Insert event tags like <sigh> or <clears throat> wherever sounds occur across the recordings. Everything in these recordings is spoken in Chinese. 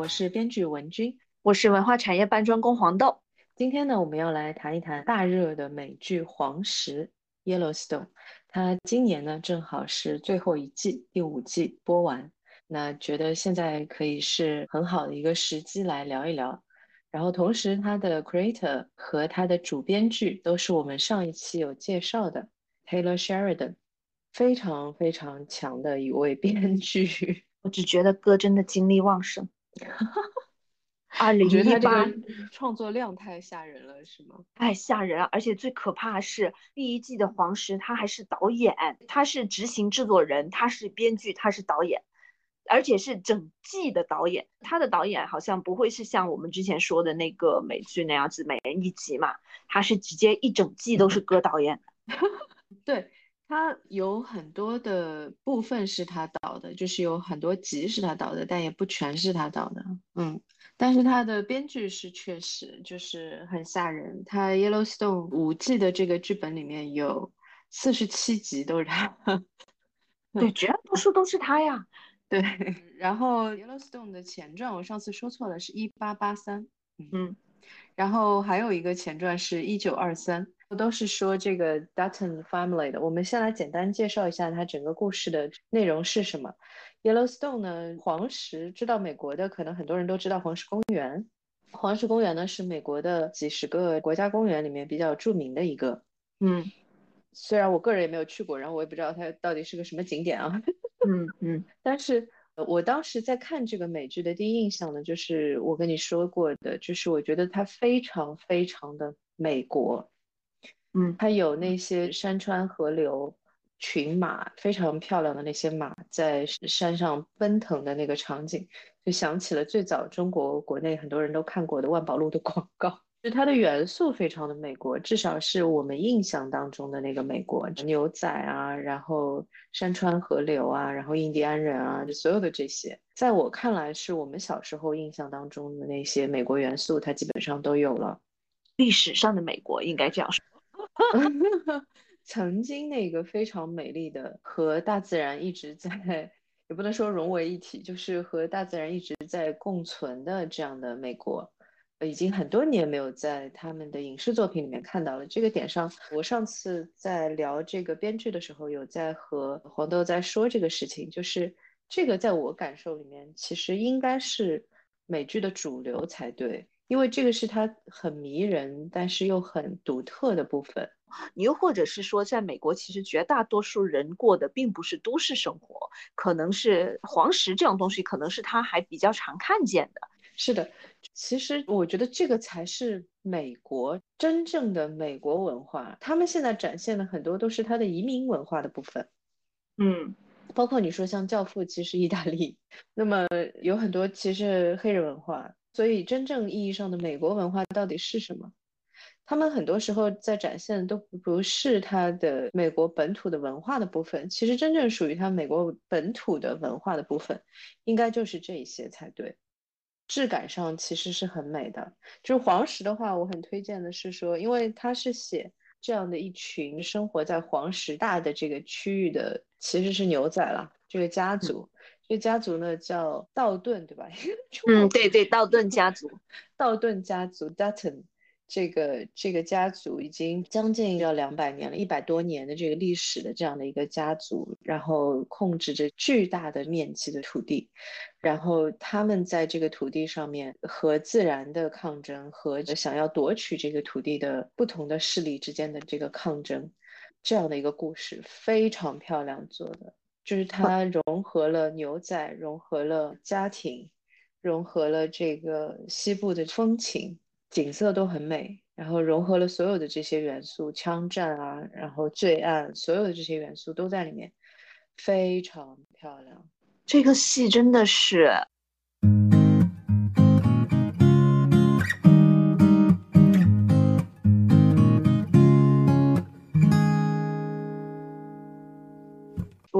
我是编剧文君，我是文化产业搬砖工黄豆。今天呢，我们要来谈一谈大热的美剧《黄石》（Yellowstone）。它今年呢，正好是最后一季，第五季播完。那觉得现在可以是很好的一个时机来聊一聊。然后同时，它的 creator 和它的主编剧都是我们上一期有介绍的 Taylor Sheridan，非常非常强的一位编剧。<laughs> 我只觉得哥真的精力旺盛。二零一八创作量太吓人了，是吗？太吓人了，而且最可怕的是第一季的黄石，他还是导演，他是执行制作人，他是编剧，他是导演，而且是整季的导演。他的导演好像不会是像我们之前说的那个美剧那样子，每人一集嘛，他是直接一整季都是 <laughs> 哥导演。对。他有很多的部分是他导的，就是有很多集是他导的，但也不全是他导的。嗯，但是他的编剧是确实就是很吓人。他 Yellowstone 五季的这个剧本里面有四十七集都是他，对，绝大多数都是他呀。<laughs> 对，然后 Yellowstone 的前传我上次说错了，是一八八三。嗯，然后还有一个前传是一九二三。都是说这个 Dutton family 的。我们先来简单介绍一下它整个故事的内容是什么。Yellowstone 呢，黄石，知道美国的可能很多人都知道黄石公园。黄石公园呢是美国的几十个国家公园里面比较著名的一个。嗯，<laughs> 虽然我个人也没有去过，然后我也不知道它到底是个什么景点啊。<laughs> 嗯嗯，但是我当时在看这个美剧的第一印象呢，就是我跟你说过的，就是我觉得它非常非常的美国。嗯，它有那些山川河流、群马，非常漂亮的那些马在山上奔腾的那个场景，就想起了最早中国国内很多人都看过的万宝路的广告。就它的元素非常的美国，至少是我们印象当中的那个美国，牛仔啊，然后山川河流啊，然后印第安人啊，就所有的这些，在我看来是我们小时候印象当中的那些美国元素，它基本上都有了。历史上的美国应该这样说。<laughs> 曾经那个非常美丽的和大自然一直在，也不能说融为一体，就是和大自然一直在共存的这样的美国，已经很多年没有在他们的影视作品里面看到了。这个点上，我上次在聊这个编剧的时候，有在和黄豆在说这个事情，就是这个在我感受里面，其实应该是美剧的主流才对。因为这个是它很迷人，但是又很独特的部分。你又或者是说，在美国，其实绝大多数人过的并不是都市生活，可能是黄石这种东西，可能是他还比较常看见的。是的，其实我觉得这个才是美国真正的美国文化。他们现在展现的很多都是他的移民文化的部分。嗯，包括你说像《教父》，其实意大利，那么有很多其实黑人文化。所以，真正意义上的美国文化到底是什么？他们很多时候在展现的都不是他的美国本土的文化的部分。其实，真正属于他美国本土的文化的部分，应该就是这一些才对。质感上其实是很美的。就是黄石的话，我很推荐的是说，因为他是写这样的一群生活在黄石大的这个区域的，其实是牛仔了这个家族。这个家族呢叫道顿，对吧？<laughs> 嗯，对对，道顿家族，<laughs> 道顿家族 Dutton，这个这个家族已经将近要两百年了，一百多年的这个历史的这样的一个家族，然后控制着巨大的面积的土地，然后他们在这个土地上面和自然的抗争，和想要夺取这个土地的不同的势力之间的这个抗争，这样的一个故事，非常漂亮做的。就是它融合了牛仔，融合了家庭，融合了这个西部的风情，景色都很美，然后融合了所有的这些元素，枪战啊，然后罪案，所有的这些元素都在里面，非常漂亮。这个戏真的是。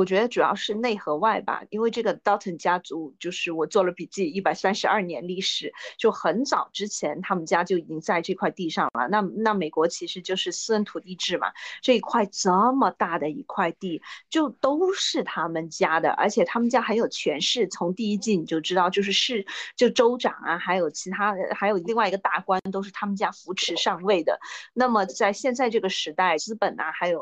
我觉得主要是内和外吧，因为这个 Dalton 家族就是我做了笔记，一百三十二年历史，就很早之前他们家就已经在这块地上了。那那美国其实就是私人土地制嘛，这一块这么大的一块地就都是他们家的，而且他们家很有权势，从第一季你就知道，就是市就州长啊，还有其他还有另外一个大官都是他们家扶持上位的。那么在现在这个时代，资本啊，还有。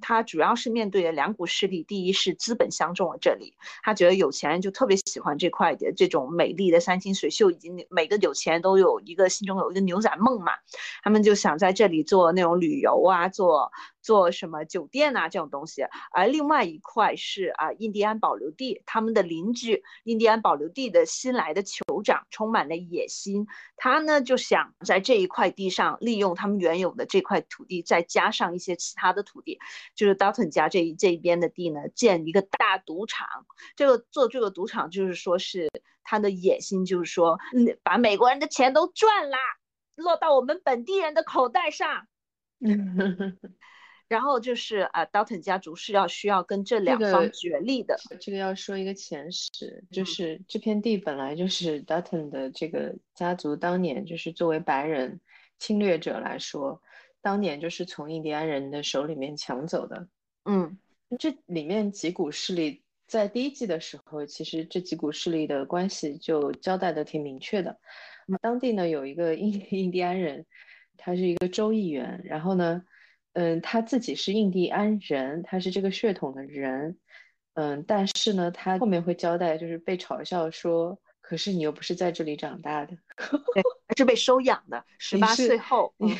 他主要是面对的两股势力，第一是资本相中了这里，他觉得有钱人就特别喜欢这块的这种美丽的山清水秀，以及每个有钱人都有一个心中有一个牛仔梦嘛，他们就想在这里做那种旅游啊，做。做什么酒店啊这种东西，而另外一块是啊印第安保留地，他们的邻居印第安保留地的新来的酋长充满了野心，他呢就想在这一块地上利用他们原有的这块土地，再加上一些其他的土地，就是 Dalton 家这一这一边的地呢，建一个大赌场。这个做这个赌场就是说是他的野心，就是说嗯把美国人的钱都赚啦，落到我们本地人的口袋上。<laughs> 然后就是啊，Dalton 家族是要需要跟这两方角力的。这个要说一个前史，就是这片地本来就是 Dalton 的这个家族当年就是作为白人侵略者来说，当年就是从印第安人的手里面抢走的。嗯，这里面几股势力在第一季的时候，其实这几股势力的关系就交代的挺明确的。当地呢有一个印 <laughs> 印第安人，他是一个州议员，然后呢。嗯，他自己是印第安人，他是这个血统的人，嗯，但是呢，他后面会交代，就是被嘲笑说，可是你又不是在这里长大的，还是被收养的，十八岁后，你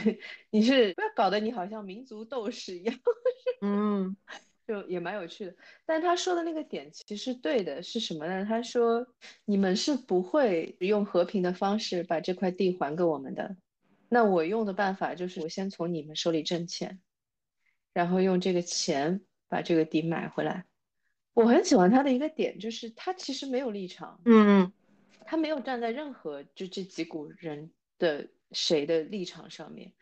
你是不要搞得你好像民族斗士一样，嗯，<laughs> 就也蛮有趣的。但他说的那个点其实对的，是什么呢？他说你们是不会用和平的方式把这块地还给我们的。那我用的办法就是，我先从你们手里挣钱，然后用这个钱把这个地买回来。我很喜欢他的一个点，就是他其实没有立场，嗯，他没有站在任何就这几股人的谁的立场上面。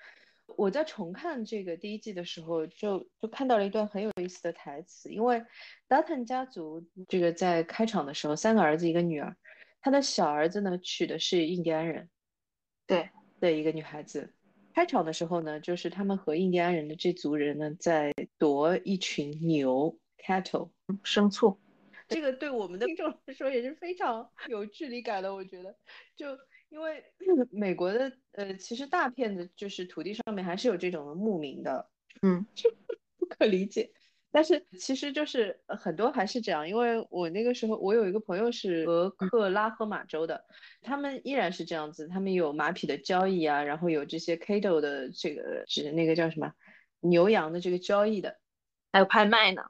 我在重看这个第一季的时候，就就看到了一段很有意思的台词，因为 Dutton 家族这个在开场的时候，三个儿子一个女儿，他的小儿子呢娶的是印第安人，对。的一个女孩子，开场的时候呢，就是他们和印第安人的这族人呢，在夺一群牛 （cattle） 牲畜。这个对我们的听众来说也是非常有距离感的。我觉得，就因为 <clears throat> 美国的呃，其实大片的就是土地上面还是有这种牧民的，嗯，<laughs> 不可理解。但是其实就是很多还是这样，因为我那个时候我有一个朋友是俄克拉荷马州的，他们依然是这样子，他们有马匹的交易啊，然后有这些 cattle 的这个指那个叫什么牛羊的这个交易的，还有拍卖呢，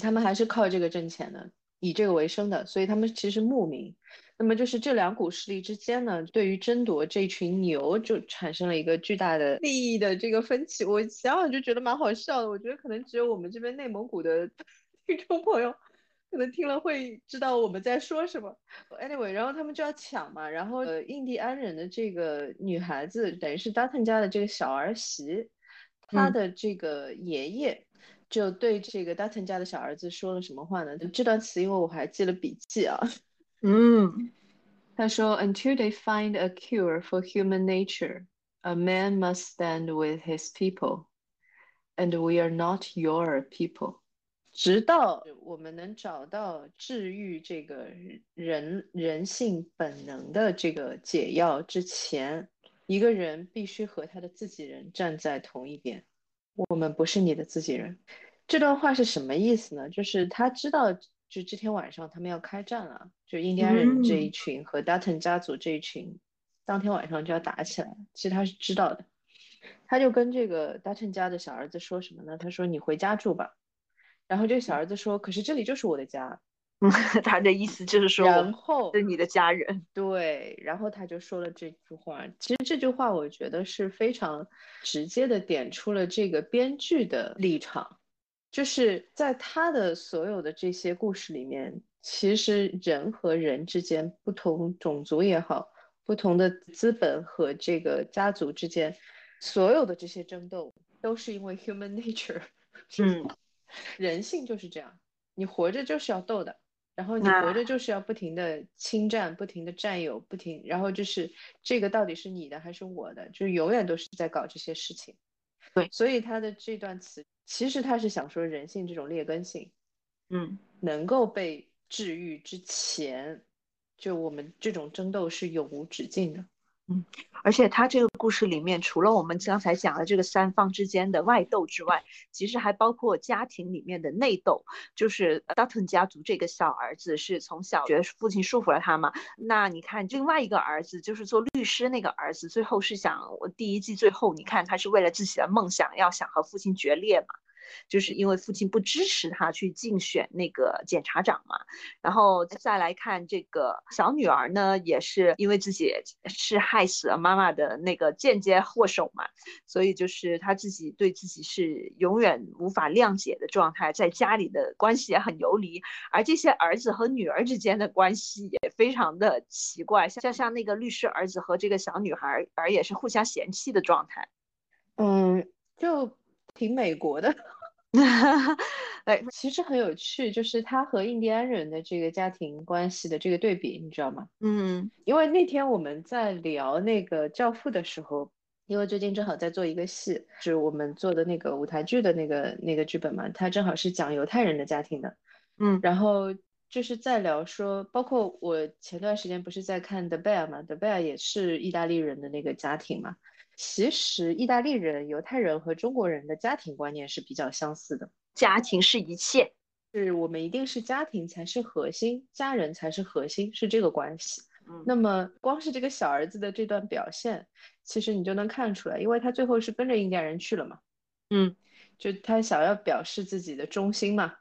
他们还是靠这个挣钱的，以这个为生的，所以他们其实牧民。那么就是这两股势力之间呢，对于争夺这群牛就产生了一个巨大的利益的这个分歧。我想想就觉得蛮好笑的。我觉得可能只有我们这边内蒙古的 <laughs> 听众朋友可能听了会知道我们在说什么。Anyway，然后他们就要抢嘛，然后呃，印第安人的这个女孩子等于是 Dutton 家的这个小儿媳，她的这个爷爷就对这个 Dutton 家的小儿子说了什么话呢？这段词因为我还记了笔记啊。嗯，他说，Until they find a cure for human nature, a man must stand with his people, and we are not your people。直到我们能找到治愈这个人人性本能的这个解药之前，一个人必须和他的自己人站在同一边。我们不是你的自己人。这段话是什么意思呢？就是他知道。就这天晚上他们要开战了，就印第安人这一群和 Dutton 家族这一群，当天晚上就要打起来。其实他是知道的，他就跟这个 Dutton 家的小儿子说什么呢？他说：“你回家住吧。”然后这个小儿子说：“可是这里就是我的家。<laughs> ”他的意思就是说，然后是你的家人。对，然后他就说了这句话。其实这句话我觉得是非常直接的点出了这个编剧的立场。就是在他的所有的这些故事里面，其实人和人之间，不同种族也好，不同的资本和这个家族之间，所有的这些争斗，都是因为 human <laughs> nature，嗯，<laughs> 人性就是这样。你活着就是要斗的，然后你活着就是要不停的侵占、不停的占有、不停，然后就是这个到底是你的还是我的，就是永远都是在搞这些事情。对，所以他的这段词其实他是想说人性这种劣根性，嗯，能够被治愈之前，就我们这种争斗是永无止境的。嗯，而且他这个故事里面，除了我们刚才讲的这个三方之间的外斗之外，其实还包括家庭里面的内斗。就是 Dutton 家族这个小儿子是从小觉得父亲束缚了他嘛，那你看另外一个儿子，就是做律师那个儿子，最后是想，我第一季最后你看他是为了自己的梦想，要想和父亲决裂嘛。就是因为父亲不支持他去竞选那个检察长嘛，然后再来看这个小女儿呢，也是因为自己是害死了妈妈的那个间接祸首嘛，所以就是他自己对自己是永远无法谅解的状态，在家里的关系也很游离，而这些儿子和女儿之间的关系也非常的奇怪，像像那个律师儿子和这个小女孩儿也是互相嫌弃的状态，嗯，就挺美国的。<laughs> 哎，其实很有趣，就是他和印第安人的这个家庭关系的这个对比，你知道吗？嗯，因为那天我们在聊那个《教父》的时候，因为最近正好在做一个戏，是我们做的那个舞台剧的那个那个剧本嘛，它正好是讲犹太人的家庭的。嗯，然后就是在聊说，包括我前段时间不是在看《The Bear》嘛，《The Bear》也是意大利人的那个家庭嘛。其实，意大利人、犹太人和中国人的家庭观念是比较相似的。家庭是一切，是我们一定是家庭才是核心，家人才是核心，是这个关系。嗯，那么光是这个小儿子的这段表现，其实你就能看出来，因为他最后是跟着印第安人去了嘛。嗯，就他想要表示自己的忠心嘛，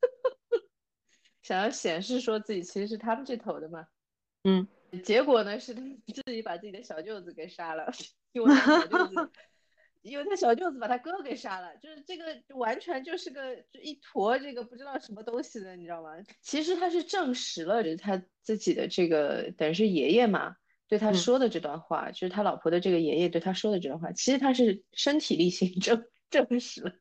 <laughs> 想要显示说自己其实是他们这头的嘛。嗯，结果呢是他自己把自己的小舅子给杀了。因为他小舅子，因为他小舅子把他哥给杀了，就是这个完全就是个就一坨这个不知道什么东西的，你知道吗？其实他是证实了他自己的这个等于是爷爷嘛对他说的这段话，就是他老婆的这个爷爷对他说的这段话，其实他是身体力行 <laughs> 证证实了，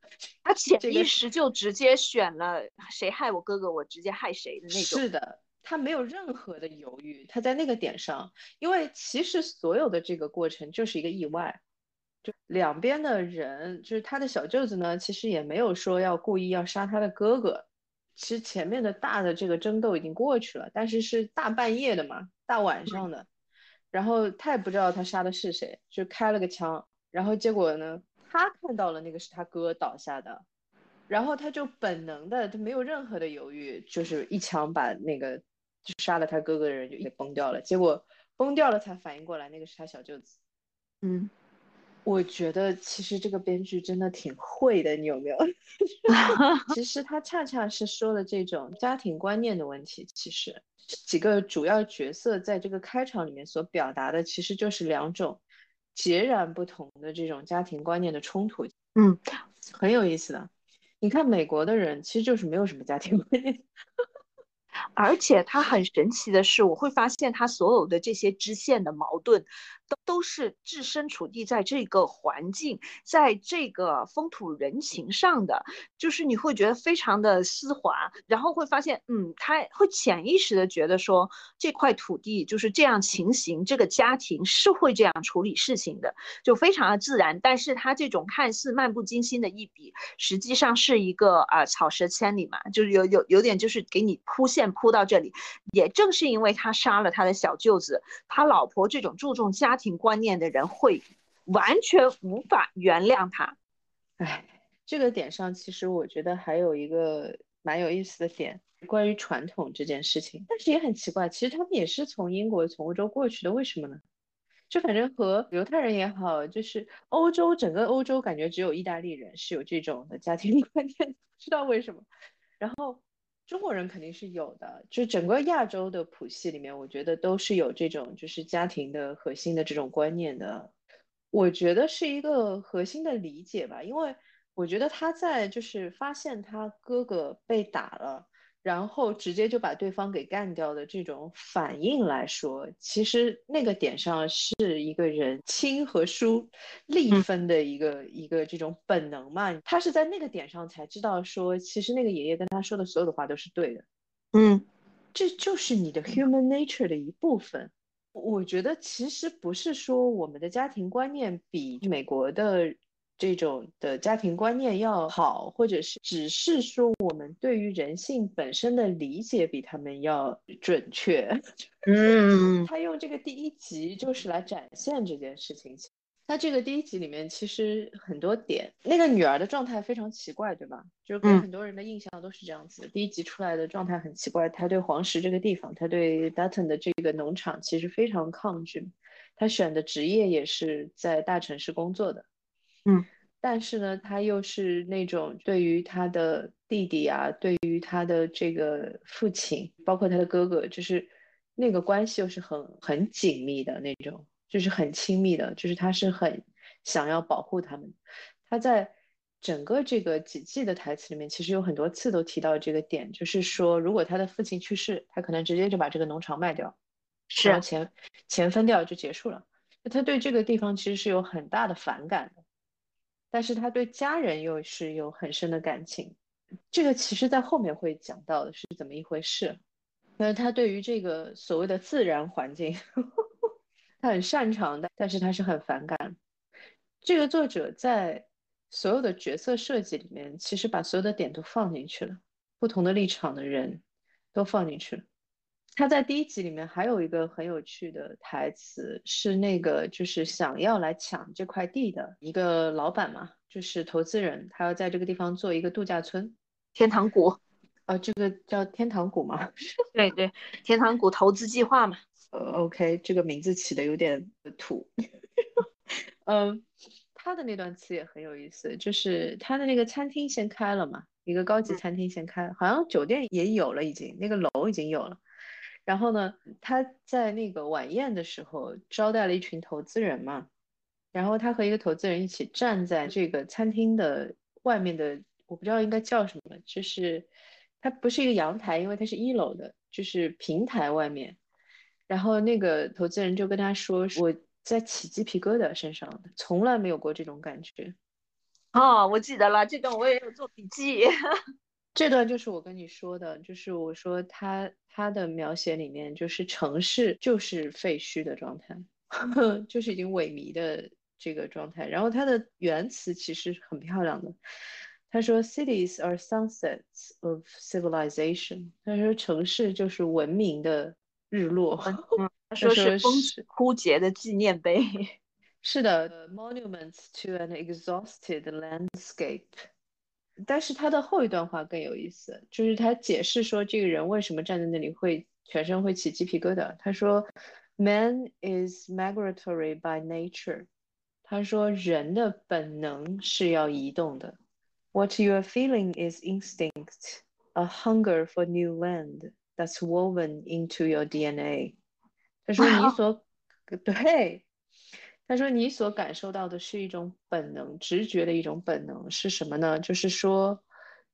他潜意识就直接选了谁害我哥哥，我直接害谁的那种。是的。他没有任何的犹豫，他在那个点上，因为其实所有的这个过程就是一个意外，就两边的人，就是他的小舅子呢，其实也没有说要故意要杀他的哥哥，其实前面的大的这个争斗已经过去了，但是是大半夜的嘛，大晚上的，然后他也不知道他杀的是谁，就开了个枪，然后结果呢，他看到了那个是他哥倒下的，然后他就本能的，他没有任何的犹豫，就是一枪把那个。就杀了他哥哥的人就也崩掉了，结果崩掉了才反应过来那个是他小舅子。嗯，我觉得其实这个编剧真的挺会的，你有没有？<laughs> 其实他恰恰是说了这种家庭观念的问题。其实几个主要角色在这个开场里面所表达的，其实就是两种截然不同的这种家庭观念的冲突。嗯，很有意思的。你看美国的人其实就是没有什么家庭观念。而且它很神奇的是，我会发现它所有的这些支线的矛盾，都都是置身处地在这个环境，在这个风土人情上的，就是你会觉得非常的丝滑，然后会发现，嗯，他会潜意识的觉得说这块土地就是这样情形，这个家庭是会这样处理事情的，就非常的自然。但是他这种看似漫不经心的一笔，实际上是一个啊草蛇千里嘛，就是有有有点就是给你铺线。铺到这里，也正是因为他杀了他的小舅子，他老婆这种注重家庭观念的人会完全无法原谅他。哎，这个点上，其实我觉得还有一个蛮有意思的点，关于传统这件事情。但是也很奇怪，其实他们也是从英国、从欧洲过去的，为什么呢？就反正和犹太人也好，就是欧洲整个欧洲，感觉只有意大利人是有这种的家庭观念，不知道为什么。然后。中国人肯定是有的，就整个亚洲的谱系里面，我觉得都是有这种就是家庭的核心的这种观念的。我觉得是一个核心的理解吧，因为我觉得他在就是发现他哥哥被打了，然后直接就把对方给干掉的这种反应来说，其实那个点上是一个人亲和疏利分的一个一个这种本能嘛。他是在那个点上才知道说，其实那个爷爷跟他说的所有的话都是对的。嗯，这就是你的 human nature 的一部分。我觉得其实不是说我们的家庭观念比美国的。这种的家庭观念要好，或者是只是说我们对于人性本身的理解比他们要准确。<laughs> 嗯，他用这个第一集就是来展现这件事情。他这个第一集里面其实很多点，那个女儿的状态非常奇怪，对吧？就给很多人的印象都是这样子。第一集出来的状态很奇怪，他对黄石这个地方，他对 Dutton 的这个农场其实非常抗拒。他选的职业也是在大城市工作的。嗯，但是呢，他又是那种对于他的弟弟啊，对于他的这个父亲，包括他的哥哥，就是那个关系又是很很紧密的那种，就是很亲密的，就是他是很想要保护他们。他在整个这个几季的台词里面，其实有很多次都提到这个点，就是说，如果他的父亲去世，他可能直接就把这个农场卖掉，是钱钱分掉就结束了。他对这个地方其实是有很大的反感的。但是他对家人又是有很深的感情，这个其实在后面会讲到的是怎么一回事。那他对于这个所谓的自然环境，<laughs> 他很擅长的，但是他是很反感。这个作者在所有的角色设计里面，其实把所有的点都放进去了，不同的立场的人都放进去了。他在第一集里面还有一个很有趣的台词，是那个就是想要来抢这块地的一个老板嘛，就是投资人，他要在这个地方做一个度假村，天堂谷，啊，这个叫天堂谷吗？<laughs> 对对，天堂谷投资计划嘛。呃，OK，这个名字起的有点土。<laughs> 嗯，他的那段词也很有意思，就是他的那个餐厅先开了嘛，一个高级餐厅先开，好像酒店也有了，已经那个楼已经有了。然后呢，他在那个晚宴的时候招待了一群投资人嘛，然后他和一个投资人一起站在这个餐厅的外面的，我不知道应该叫什么，就是它不是一个阳台，因为它是一楼的，就是平台外面。然后那个投资人就跟他说：“我在起鸡皮疙瘩身上，从来没有过这种感觉。”哦，我记得了，这段我也有做笔记。这段就是我跟你说的，就是我说他他的描写里面，就是城市就是废墟的状态，<laughs> 就是已经萎靡的这个状态。然后他的原词其实很漂亮的，他说 “Cities are sunsets of civilization”，他说城市就是文明的日落。他说是风枯竭的纪念碑。<laughs> 是的，“monuments to an exhausted landscape”。但是他的后一段话更有意思，就是他解释说这个人为什么站在那里会全身会起鸡皮疙瘩。他说，Man is migratory by nature。他说人的本能是要移动的。What you are feeling is instinct, a hunger for new land that's woven into your DNA。他说你所对。他说：“你所感受到的是一种本能、直觉的一种本能，是什么呢？就是说，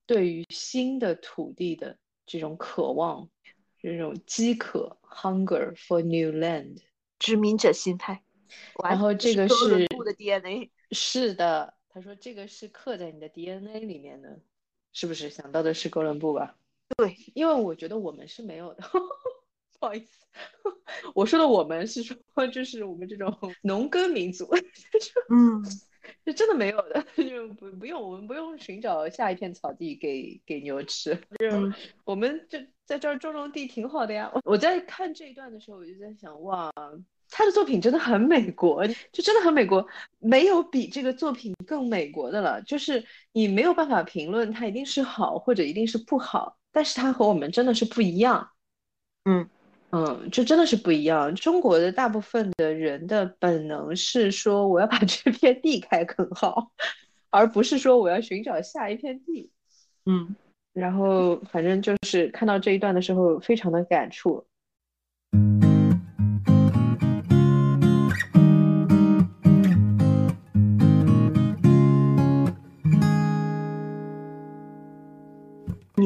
对于新的土地的这种渴望，这种饥渴 （hunger for new land），殖民者心态。然后这个是的 DNA，是的。他说这个是刻在你的 DNA 里面的，是不是？想到的是哥伦布吧？对，因为我觉得我们是没有的。”不好意思，<laughs> 我说的我们是说，就是我们这种 <laughs> 农耕民族，<laughs> 嗯，是真的没有的，就不不用，我们不用寻找下一片草地给给牛吃，就我们就在这儿种种地挺好的呀。我在看这一段的时候，我就在想，哇，他的作品真的很美国，就真的很美国，没有比这个作品更美国的了。就是你没有办法评论它一定是好或者一定是不好，但是它和我们真的是不一样，嗯。嗯，就真的是不一样。中国的大部分的人的本能是说，我要把 <laughs> 这片地开垦好，而不是说我要寻找下一片地。嗯，然后反正就是看到这一段的时候，非常的感触。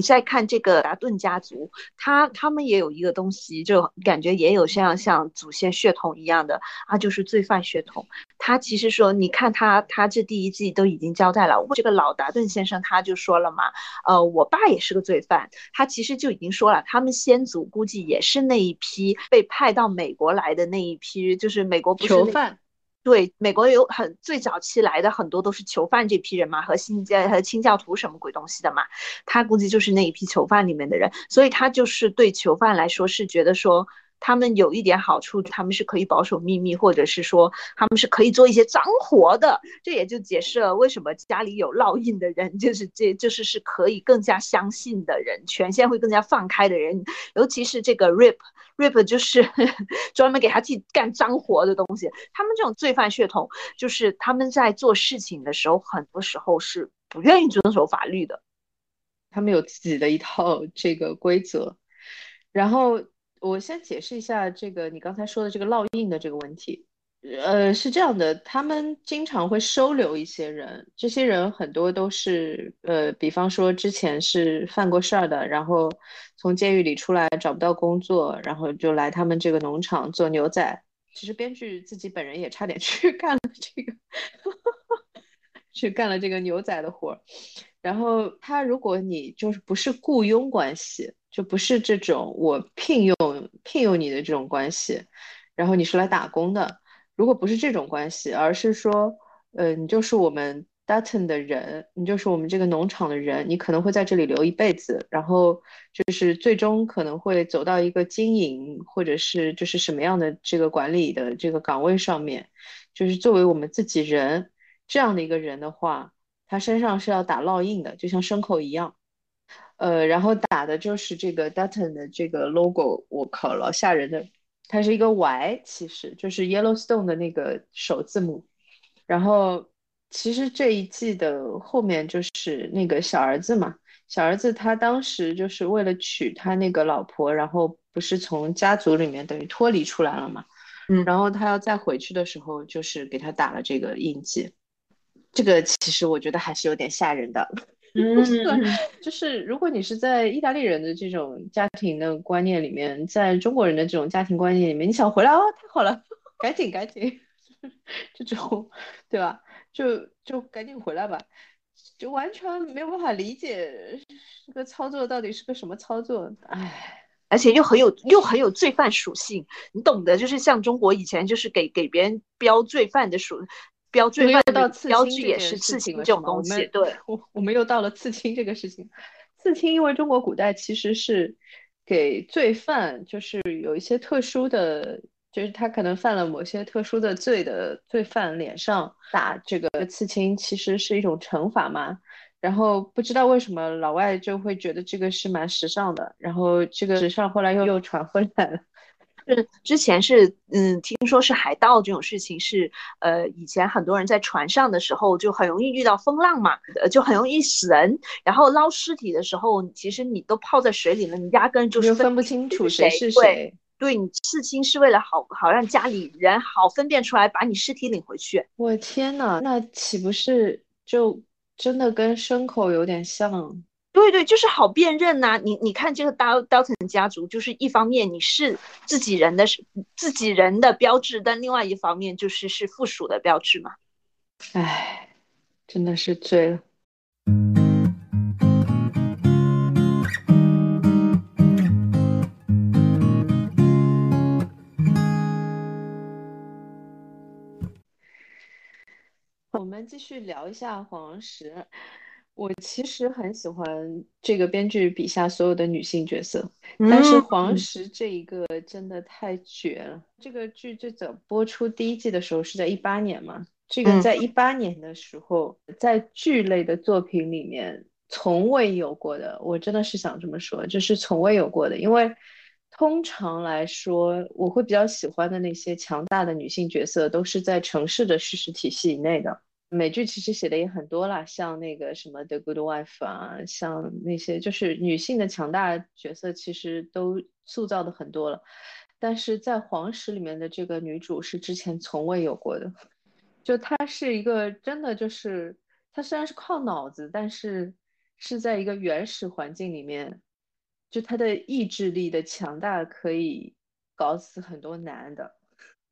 你再看这个达顿家族，他他们也有一个东西，就感觉也有像像祖先血统一样的啊，就是罪犯血统。他其实说，你看他他这第一季都已经交代了，这个老达顿先生他就说了嘛，呃，我爸也是个罪犯，他其实就已经说了，他们先祖估计也是那一批被派到美国来的那一批，就是美国不是囚犯。对，美国有很最早期来的很多都是囚犯这批人嘛，和新教和清教徒什么鬼东西的嘛，他估计就是那一批囚犯里面的人，所以他就是对囚犯来说是觉得说。他们有一点好处，他们是可以保守秘密，或者是说他们是可以做一些脏活的。这也就解释了为什么家里有烙印的人，就是这就是是可以更加相信的人，权限会更加放开的人。尤其是这个 Rip，Rip 就是 <laughs> 专门给他去干脏活的东西。他们这种罪犯血统，就是他们在做事情的时候，很多时候是不愿意遵守法律的。他们有自己的一套这个规则，然后。我先解释一下这个你刚才说的这个烙印的这个问题，呃，是这样的，他们经常会收留一些人，这些人很多都是，呃，比方说之前是犯过事儿的，然后从监狱里出来找不到工作，然后就来他们这个农场做牛仔。其实编剧自己本人也差点 <laughs> 去干了这个，<laughs> 去干了这个牛仔的活儿。然后他如果你就是不是雇佣关系。就不是这种我聘用聘用你的这种关系，然后你是来打工的。如果不是这种关系，而是说，呃，你就是我们 Dutton 的人，你就是我们这个农场的人，你可能会在这里留一辈子，然后就是最终可能会走到一个经营或者是就是什么样的这个管理的这个岗位上面，就是作为我们自己人这样的一个人的话，他身上是要打烙印的，就像牲口一样。呃，然后打的就是这个 Dutton 的这个 logo，我靠，老吓人的，它是一个 Y，其实就是 Yellowstone 的那个首字母。然后其实这一季的后面就是那个小儿子嘛，小儿子他当时就是为了娶他那个老婆，然后不是从家族里面等于脱离出来了嘛，嗯，然后他要再回去的时候，就是给他打了这个印记。这个其实我觉得还是有点吓人的。<laughs> 嗯，就是如果你是在意大利人的这种家庭的观念里面，在中国人的这种家庭观念里面，你想回来哦，太好了，赶紧赶紧，<laughs> 这种对吧？就就赶紧回来吧，就完全没有办法理解这个操作到底是个什么操作，唉，而且又很有又很有罪犯属性，你懂得，就是像中国以前就是给给别人标罪犯的属。标罪犯的标志也是刺青这种东西，对，我我们又到了刺青这个事情。刺青因为中国古代其实是给罪犯，就是有一些特殊的，就是他可能犯了某些特殊的罪的罪犯脸上打这个刺青，其实是一种惩罚嘛。然后不知道为什么老外就会觉得这个是蛮时尚的，然后这个时尚后来又又传回来了。是之前是嗯，听说是海盗这种事情是呃，以前很多人在船上的时候就很容易遇到风浪嘛，呃，就很容易死人。然后捞尸体的时候，其实你都泡在水里了，你压根就是分不清楚谁是谁。对你刺青是为了好好让家里人好分辨出来，把你尸体领回去。我天呐，那岂不是就真的跟牲口有点像？对对，就是好辨认呐。你你看这个刀刀藤家族，就是一方面你是自己人的是自己人的标志，但另外一方面就是是附属的标志嘛。唉，真的是醉了。我们继续聊一下黄石。我其实很喜欢这个编剧笔下所有的女性角色，但是黄石这一个真的太绝了。这个剧最早播出第一季的时候是在一八年嘛，这个在一八年的时候，在剧类的作品里面从未有过的，我真的是想这么说，就是从未有过的。因为通常来说，我会比较喜欢的那些强大的女性角色，都是在城市的叙事体系以内的。美剧其实写的也很多了，像那个什么《The Good Wife》啊，像那些就是女性的强大角色，其实都塑造的很多了。但是在《黄石》里面的这个女主是之前从未有过的，就她是一个真的就是她虽然是靠脑子，但是是在一个原始环境里面，就她的意志力的强大可以搞死很多男的。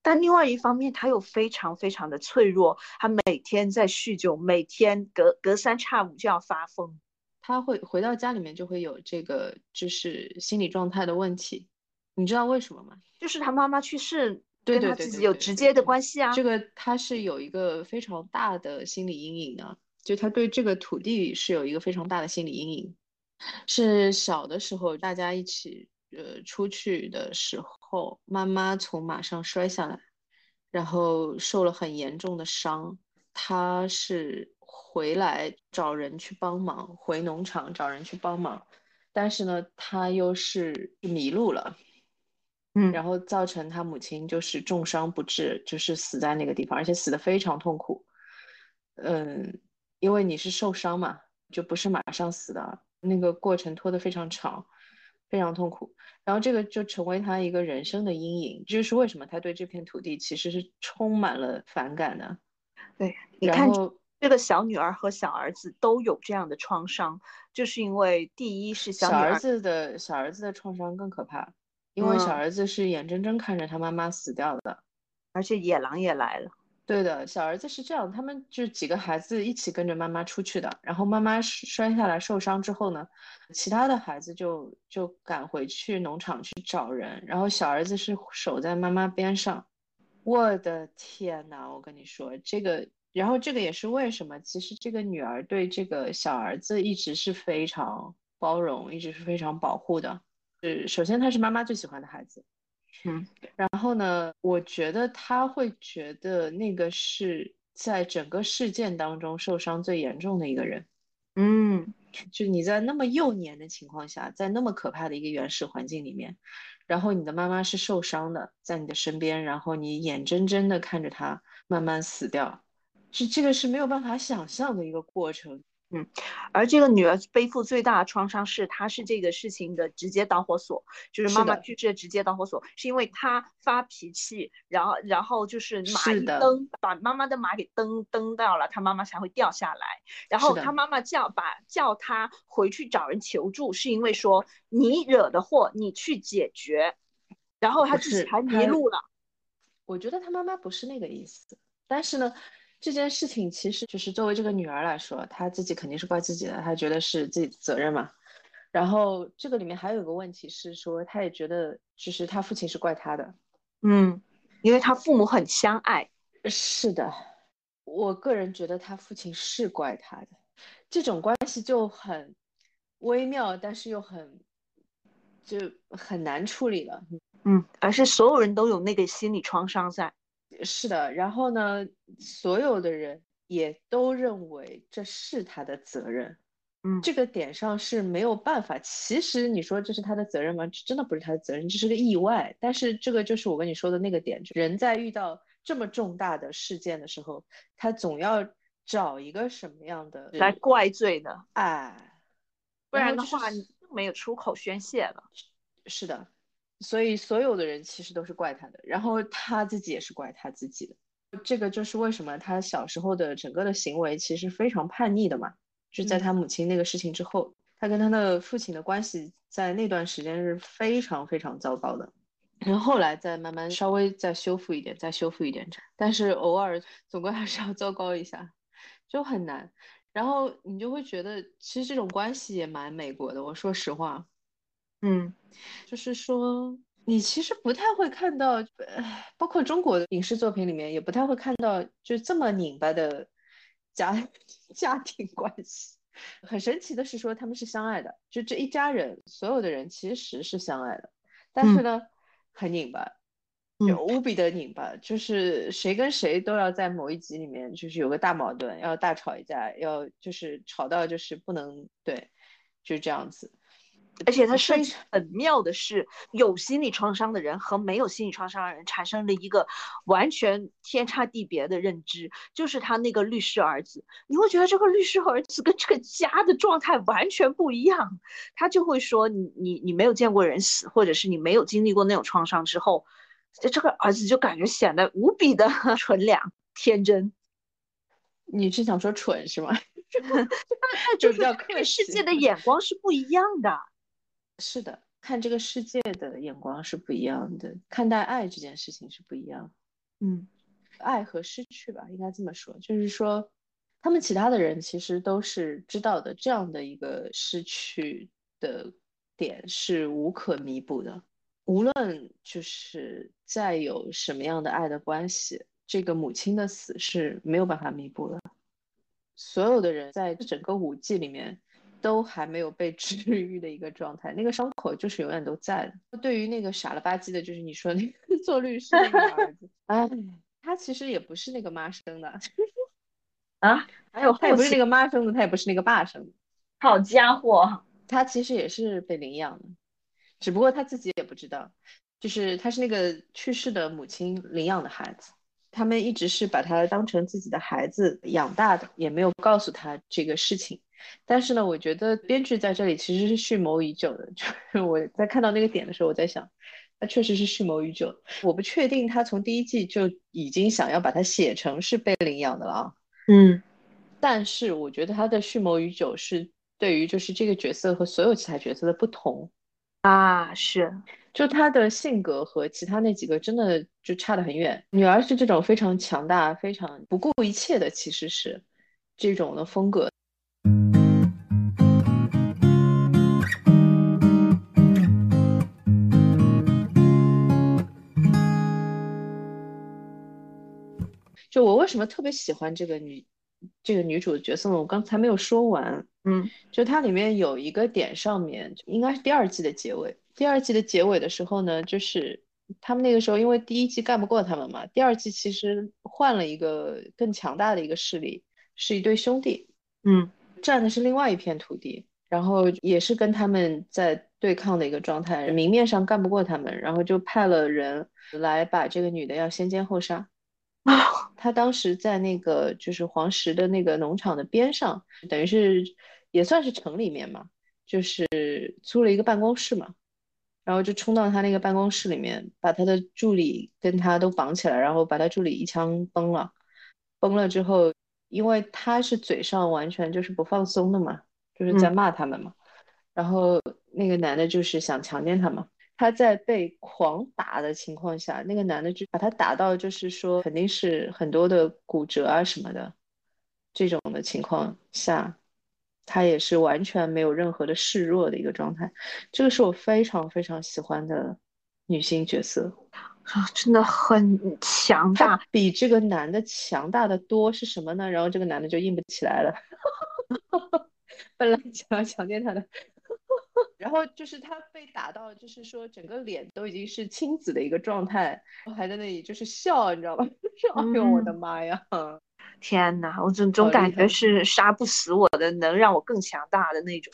但另外一方面，他又非常非常的脆弱，他每天在酗酒，每天隔隔三差五就要发疯。他会回到家里面就会有这个就是心理状态的问题，你知道为什么吗？就是他妈妈去世，对他自己有直接的关系啊。这个他是有一个非常大的心理阴影的，就他对这个土地是有一个非常大的心理阴影。是小的时候大家一起呃出去的时候，妈妈从马上摔下来，然后受了很严重的伤，他是。回来找人去帮忙，回农场找人去帮忙，但是呢，他又是迷路了，嗯，然后造成他母亲就是重伤不治，就是死在那个地方，而且死的非常痛苦。嗯，因为你是受伤嘛，就不是马上死的，那个过程拖得非常长，非常痛苦。然后这个就成为他一个人生的阴影，这就是为什么他对这片土地其实是充满了反感的。对，你看。这个小女儿和小儿子都有这样的创伤，就是因为第一是小儿子的小儿子的创伤更可怕，因为小儿子是眼睁睁看着他妈妈死掉的，而且野狼也来了。对的，小儿子是这样，他们就是几个孩子一起跟着妈妈出去的，然后妈妈摔下来受伤之后呢，其他的孩子就就赶回去农场去找人，然后小儿子是守在妈妈边上。我的天呐，我跟你说这个。然后这个也是为什么，其实这个女儿对这个小儿子一直是非常包容，一直是非常保护的。是，首先他是妈妈最喜欢的孩子，嗯，然后呢，我觉得他会觉得那个是在整个事件当中受伤最严重的一个人，嗯，就你在那么幼年的情况下，在那么可怕的一个原始环境里面，然后你的妈妈是受伤的，在你的身边，然后你眼睁睁的看着她慢慢死掉。是这个是没有办法想象的一个过程，嗯，而这个女儿背负最大的创伤是，她是这个事情的直接导火索，就是妈妈去世的直接导火索，是因为她发脾气，然后然后就是马一蹬，把妈妈的马给蹬蹬到了，她妈妈才会掉下来，然后她。妈妈叫把叫她回去找人求助，是因为说你惹的祸你去解决，然后她自己还迷路了，我觉得她妈妈不是那个意思，但是呢。这件事情其实就是作为这个女儿来说，她自己肯定是怪自己的，她觉得是自己的责任嘛。然后这个里面还有一个问题是说，她也觉得就是她父亲是怪她的，嗯，因为她父母很相爱。是的，我个人觉得她父亲是怪她的，这种关系就很微妙，但是又很就很难处理了。嗯，而是所有人都有那个心理创伤在。是的，然后呢，所有的人也都认为这是他的责任，嗯，这个点上是没有办法。其实你说这是他的责任吗？这真的不是他的责任，这是个意外。但是这个就是我跟你说的那个点，人在遇到这么重大的事件的时候，他总要找一个什么样的来怪罪呢，哎，不然的话你没有出口宣泄了。是的。所以所有的人其实都是怪他的，然后他自己也是怪他自己的。这个就是为什么他小时候的整个的行为其实非常叛逆的嘛。就在他母亲那个事情之后，他跟他的父亲的关系在那段时间是非常非常糟糕的。然后后来再慢慢稍微再修复一点，再修复一点，但是偶尔总归还是要糟糕一下，就很难。然后你就会觉得，其实这种关系也蛮美国的。我说实话。嗯，就是说，你其实不太会看到，呃，包括中国的影视作品里面，也不太会看到就这么拧巴的家 <laughs> 家庭关系。很神奇的是，说他们是相爱的，就这一家人，所有的人其实是相爱的，但是呢，很拧巴，就无比的拧巴，就是谁跟谁都要在某一集里面，就是有个大矛盾，要大吵一架，要就是吵到就是不能对，就是这样子。而且它设计很妙的是，有心理创伤的人和没有心理创伤的人产生了一个完全天差地别的认知。就是他那个律师儿子，你会觉得这个律师儿子跟这个家的状态完全不一样。他就会说，你你你没有见过人死，或者是你没有经历过那种创伤之后，这这个儿子就感觉显得无比的 <laughs> 纯良天真。你是想说蠢是吗？<laughs> <laughs> 就比较客世界的眼光是不一样的。是的，看这个世界的眼光是不一样的，看待爱这件事情是不一样。嗯，爱和失去吧，应该这么说，就是说，他们其他的人其实都是知道的，这样的一个失去的点是无可弥补的。无论就是再有什么样的爱的关系，这个母亲的死是没有办法弥补的。所有的人在整个五季里面。都还没有被 <laughs> 治愈的一个状态，那个伤口就是永远都在的。对于那个傻了吧唧的，就是你说那个 <laughs> 做律师那个儿子，哎，他其实也不是那个妈生的 <laughs> 啊，还有他也不是那个妈生的，他也不是那个爸生的。好家伙，他其实也是被领养的，只不过他自己也不知道，就是他是那个去世的母亲领养的孩子，他们一直是把他当成自己的孩子养大的，也没有告诉他这个事情。但是呢，我觉得编剧在这里其实是蓄谋已久的。<laughs> 就是我在看到那个点的时候，我在想，他确实是蓄谋已久。我不确定他从第一季就已经想要把它写成是被领养的了啊。嗯，但是我觉得他的蓄谋已久是对于就是这个角色和所有其他角色的不同啊，是，就他的性格和其他那几个真的就差得很远。女儿是这种非常强大、非常不顾一切的，其实是这种的风格。就我为什么特别喜欢这个女，这个女主的角色呢？我刚才没有说完，嗯，就它里面有一个点上面，应该是第二季的结尾。第二季的结尾的时候呢，就是他们那个时候因为第一季干不过他们嘛，第二季其实换了一个更强大的一个势力，是一对兄弟，嗯，占的是另外一片土地，然后也是跟他们在对抗的一个状态，明面上干不过他们，然后就派了人来把这个女的要先奸后杀。啊，<laughs> 他当时在那个就是黄石的那个农场的边上，等于是也算是城里面嘛，就是租了一个办公室嘛，然后就冲到他那个办公室里面，把他的助理跟他都绑起来，然后把他助理一枪崩了。崩了之后，因为他是嘴上完全就是不放松的嘛，就是在骂他们嘛，然后那个男的就是想强奸他嘛。他在被狂打的情况下，那个男的就把他打到，就是说肯定是很多的骨折啊什么的，这种的情况下，他也是完全没有任何的示弱的一个状态。这个是我非常非常喜欢的女性角色啊，真的很强大，比这个男的强大的多。是什么呢？然后这个男的就硬不起来了，<laughs> 本来想要强奸他的。然后就是他被打到，就是说整个脸都已经是青紫的一个状态，还在那里就是笑，你知道吧？<laughs> 哎呦我的妈呀！天哪，我总总感觉是杀不死我的，能让我更强大的那种。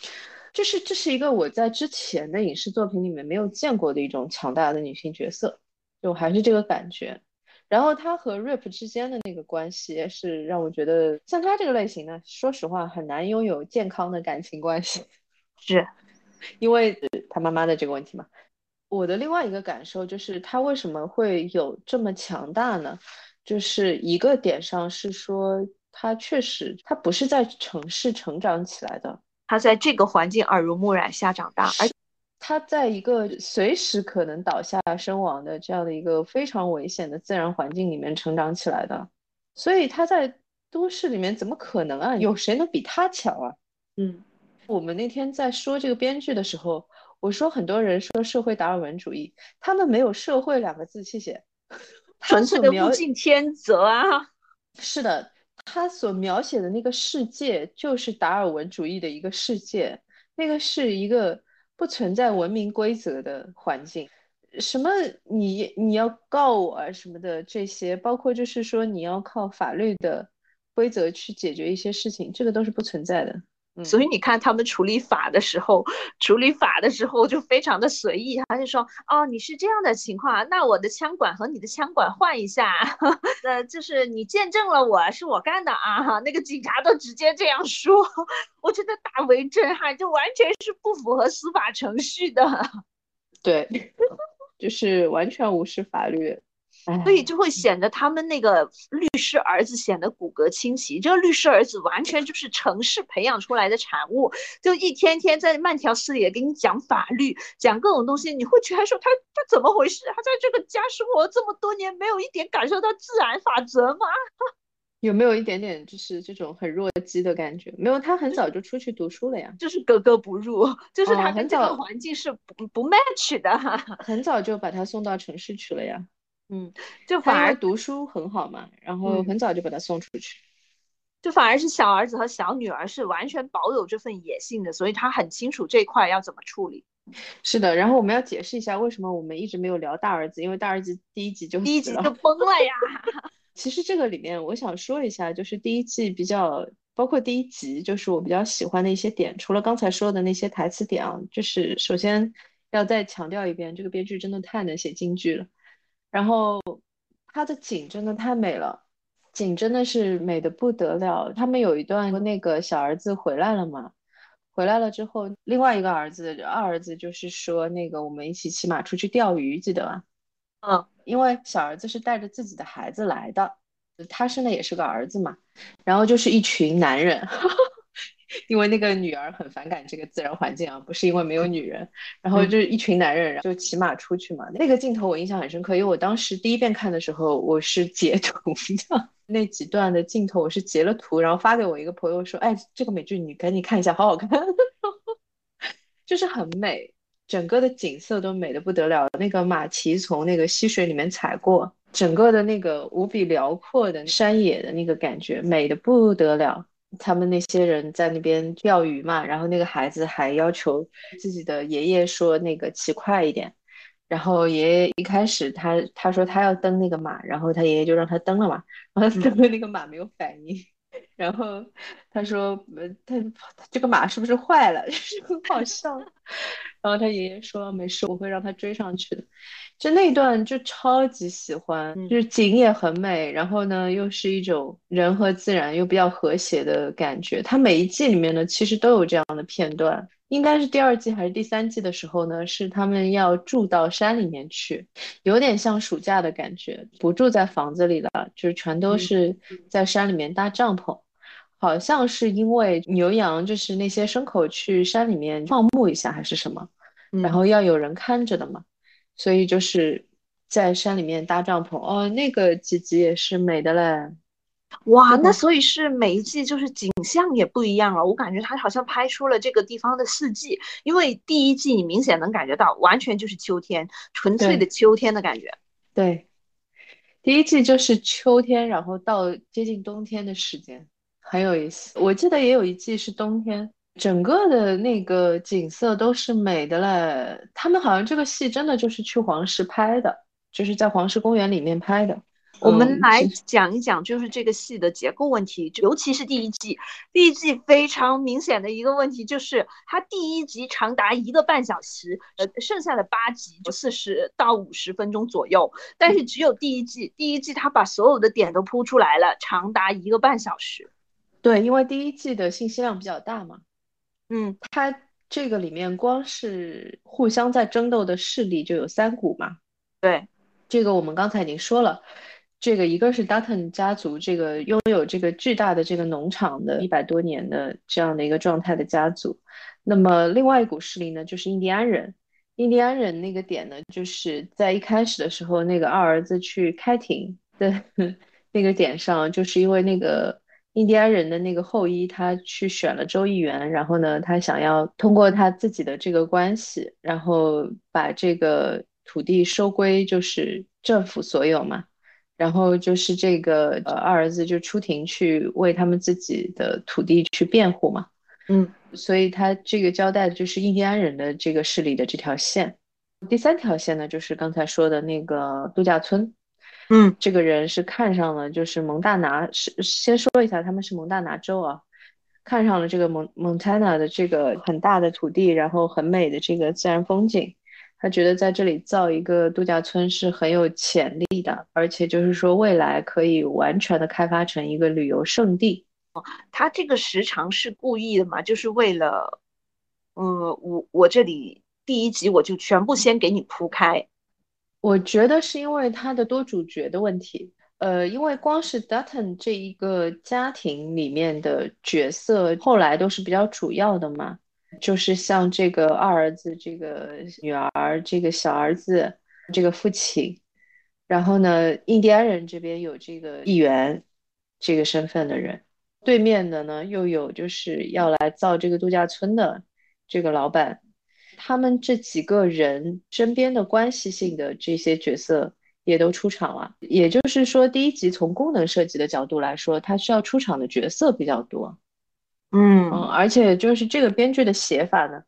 就是这是一个我在之前的影视作品里面没有见过的一种强大的女性角色，就还是这个感觉。然后她和 Rip 之间的那个关系是让我觉得，像她这个类型呢，说实话很难拥有健康的感情关系。是。因为他妈妈的这个问题嘛，我的另外一个感受就是他为什么会有这么强大呢？就是一个点上是说他确实他不是在城市成长起来的，他在这个环境耳濡目染下长大，而他在一个随时可能倒下身亡的这样的一个非常危险的自然环境里面成长起来的，所以他在都市里面怎么可能啊？有谁能比他强啊？嗯。我们那天在说这个编剧的时候，我说很多人说社会达尔文主义，他们没有“社会”两个字，谢谢，纯粹的物竞天择啊。是的，他所描写的那个世界就是达尔文主义的一个世界，那个是一个不存在文明规则的环境，什么你你要告我啊什么的这些，包括就是说你要靠法律的规则去解决一些事情，这个都是不存在的。所以你看他们处理法的时候，处理法的时候就非常的随意，他就说，哦，你是这样的情况，那我的枪管和你的枪管换一下，<laughs> 呃，就是你见证了我是我干的啊，那个警察都直接这样说，<laughs> 我觉得大为震撼，就完全是不符合司法程序的，对，<laughs> 就是完全无视法律。所以就会显得他们那个律师儿子显得骨骼清奇。这个律师儿子完全就是城市培养出来的产物，就一天天在慢条斯理给你讲法律，讲各种东西，你会觉得说他他怎么回事？他在这个家生活这么多年，没有一点感受到自然法则吗？<laughs> 有没有一点点就是这种很弱鸡的感觉？没有，他很早就出去读书了呀，就是格格不入，就是他跟这个环境是不不 match 的，很早就把他送到城市去了呀。嗯，就反而读书很好嘛，然后很早就把他送出去，就反而是小儿子和小女儿是完全保有这份野性的，所以他很清楚这块要怎么处理。是的，然后我们要解释一下为什么我们一直没有聊大儿子，因为大儿子第一集就第一集就崩了呀。<laughs> 其实这个里面，我想说一下，就是第一季比较，包括第一集，就是我比较喜欢的一些点。除了刚才说的那些台词点啊，就是首先要再强调一遍，这个编剧真的太能写京剧了。然后它的景真的太美了，景真的是美的不得了。他们有一段那个小儿子回来了嘛，回来了之后，另外一个儿子二儿子就是说那个我们一起骑马出去钓鱼，记得吧？嗯。因为小儿子是带着自己的孩子来的，他生的也是个儿子嘛，然后就是一群男人，<laughs> 因为那个女儿很反感这个自然环境啊，不是因为没有女人，然后就是一群男人就骑马出去嘛。那个镜头我印象很深刻，因为我当时第一遍看的时候，我是截图的那几段的镜头，我是截了图，然后发给我一个朋友说：“哎，这个美剧你赶紧看一下，好好看，<laughs> 就是很美。”整个的景色都美的不得了，那个马蹄从那个溪水里面踩过，整个的那个无比辽阔的山野的那个感觉，美的不得了。他们那些人在那边钓鱼嘛，然后那个孩子还要求自己的爷爷说那个骑快一点，然后爷爷一开始他他说他要蹬那个马，然后他爷爷就让他蹬了嘛，然后他蹬的那个马没有反应。然后他说：“呃，他这个马是不是坏了？<laughs> 就是很好笑。<laughs> ”然后他爷爷说：“没事，我会让他追上去的。”就那段就超级喜欢，就是景也很美，然后呢又是一种人和自然又比较和谐的感觉。它每一季里面呢其实都有这样的片段，应该是第二季还是第三季的时候呢，是他们要住到山里面去，有点像暑假的感觉，不住在房子里了，就是全都是在山里面搭帐篷。好像是因为牛羊就是那些牲口去山里面放牧一下还是什么，然后要有人看着的嘛，所以就是在山里面搭帐篷。哦，那个几集也是美的嘞。哇，那所以是每一季就是景象也不一样了。我感觉他好像拍出了这个地方的四季，因为第一季你明显能感觉到完全就是秋天，纯粹的秋天的感觉。对，第一季就是秋天，然后到接近冬天的时间。很有意思，我记得也有一季是冬天，整个的那个景色都是美的嘞。他们好像这个戏真的就是去黄石拍的，就是在黄石公园里面拍的。我们来讲一讲，就是这个戏的结构问题，尤其是第一季。第一季非常明显的一个问题就是，它第一集长达一个半小时，呃，剩下的八集就四十到五十分钟左右。但是只有第一季，第一季它把所有的点都铺出来了，长达一个半小时。对，因为第一季的信息量比较大嘛，嗯，它这个里面光是互相在争斗的势力就有三股嘛。对，这个我们刚才已经说了，这个一个是 Dutton 家族，这个拥有这个巨大的这个农场的一百多年的这样的一个状态的家族，那么另外一股势力呢，就是印第安人。印第安人那个点呢，就是在一开始的时候，那个二儿子去开庭的 <laughs> 那个点上，就是因为那个。印第安人的那个后裔，他去选了州议员，然后呢，他想要通过他自己的这个关系，然后把这个土地收归就是政府所有嘛。然后就是这个呃二儿子就出庭去为他们自己的土地去辩护嘛。嗯，所以他这个交代的就是印第安人的这个势力的这条线。第三条线呢，就是刚才说的那个度假村。嗯，这个人是看上了，就是蒙大拿是先说一下，他们是蒙大拿州啊，看上了这个蒙蒙塔纳的这个很大的土地，然后很美的这个自然风景，他觉得在这里造一个度假村是很有潜力的，而且就是说未来可以完全的开发成一个旅游胜地。哦，他这个时长是故意的嘛？就是为了，嗯，我我这里第一集我就全部先给你铺开。我觉得是因为他的多主角的问题。呃，因为光是 Dutton 这一个家庭里面的角色，后来都是比较主要的嘛，就是像这个二儿子、这个女儿、这个小儿子、这个父亲，然后呢，印第安人这边有这个议员这个身份的人，对面的呢又有就是要来造这个度假村的这个老板，他们这几个人身边的关系性的这些角色。也都出场了，也就是说，第一集从功能设计的角度来说，它需要出场的角色比较多，嗯。嗯，而且就是这个编剧的写法呢，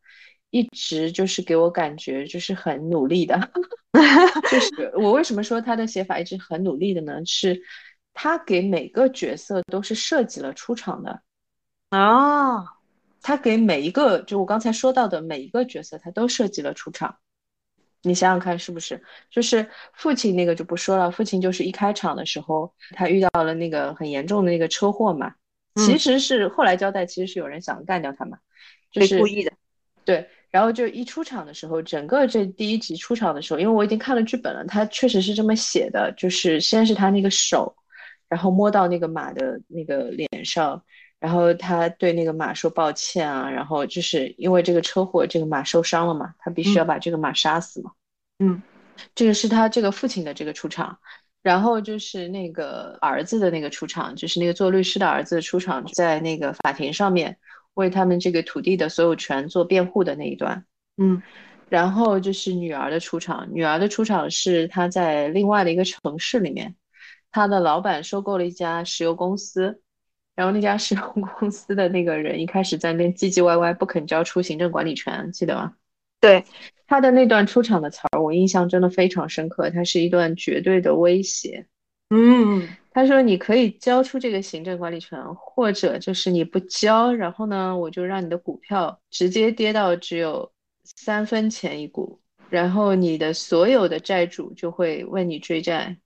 一直就是给我感觉就是很努力的，<laughs> 就是我为什么说他的写法一直很努力的呢？是他给每个角色都是设计了出场的。啊，他给每一个就我刚才说到的每一个角色，他都设计了出场。你想想看，是不是？就是父亲那个就不说了。父亲就是一开场的时候，他遇到了那个很严重的那个车祸嘛。其实是后来交代，其实是有人想干掉他嘛，就是故意的。对，然后就一出场的时候，整个这第一集出场的时候，因为我已经看了剧本了，他确实是这么写的，就是先是他那个手，然后摸到那个马的那个脸上，然后他对那个马说抱歉啊，然后就是因为这个车祸，这个马受伤了嘛，他必须要把这个马杀死嘛。嗯，这个是他这个父亲的这个出场，然后就是那个儿子的那个出场，就是那个做律师的儿子出场，在那个法庭上面为他们这个土地的所有权做辩护的那一段。嗯，然后就是女儿的出场，女儿的出场是她在另外的一个城市里面，她的老板收购了一家石油公司，然后那家石油公司的那个人一开始在那边唧唧歪歪，不肯交出行政管理权，记得吗？对。他的那段出场的词儿，我印象真的非常深刻。他是一段绝对的威胁。嗯，他说你可以交出这个行政管理权，或者就是你不交，然后呢，我就让你的股票直接跌到只有三分钱一股，然后你的所有的债主就会为你追债。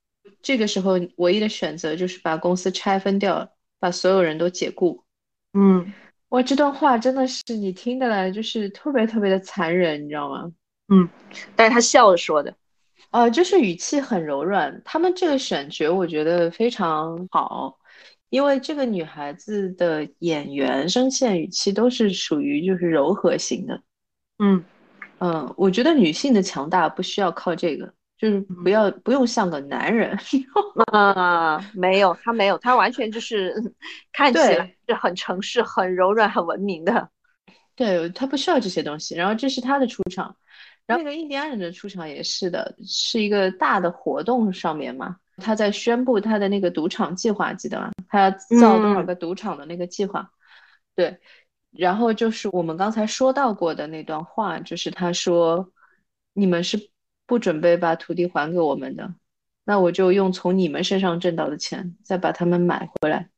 这个时候唯一的选择就是把公司拆分掉，把所有人都解雇。嗯，哇，这段话真的是你听的来就是特别特别的残忍，你知道吗？嗯，但是他笑着说的，呃，就是语气很柔软。他们这个选角我觉得非常好，因为这个女孩子的演员声线语气都是属于就是柔和型的。嗯嗯，我觉得女性的强大不需要靠这个，就是不要不用像个男人。<laughs> 啊，没有，他没有，他完全就是看起来是很诚实、很柔软、很文明的。对他不需要这些东西，然后这是他的出场。然后那个印第安人的出场也是的，是一个大的活动上面嘛，他在宣布他的那个赌场计划，记得吗？他要造多少个赌场的那个计划。对，然后就是我们刚才说到过的那段话，就是他说：“你们是不准备把土地还给我们的，那我就用从你们身上挣到的钱再把他们买回来。”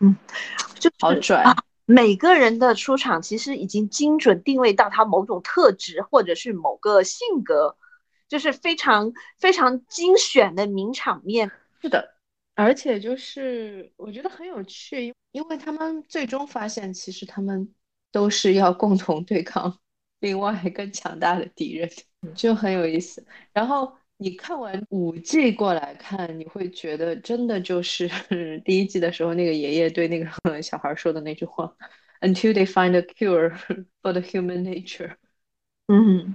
嗯，就好拽。每个人的出场其实已经精准定位到他某种特质，或者是某个性格，就是非常非常精选的名场面。是的，而且就是我觉得很有趣，因为他们最终发现，其实他们都是要共同对抗另外更强大的敌人，就很有意思。然后你看完五季过来看，你会觉得真的就是 <laughs> 第一季的时候，那个爷爷对那个 <laughs> 小孩说的那句话：“Until they find a cure <laughs> for the human nature。”嗯，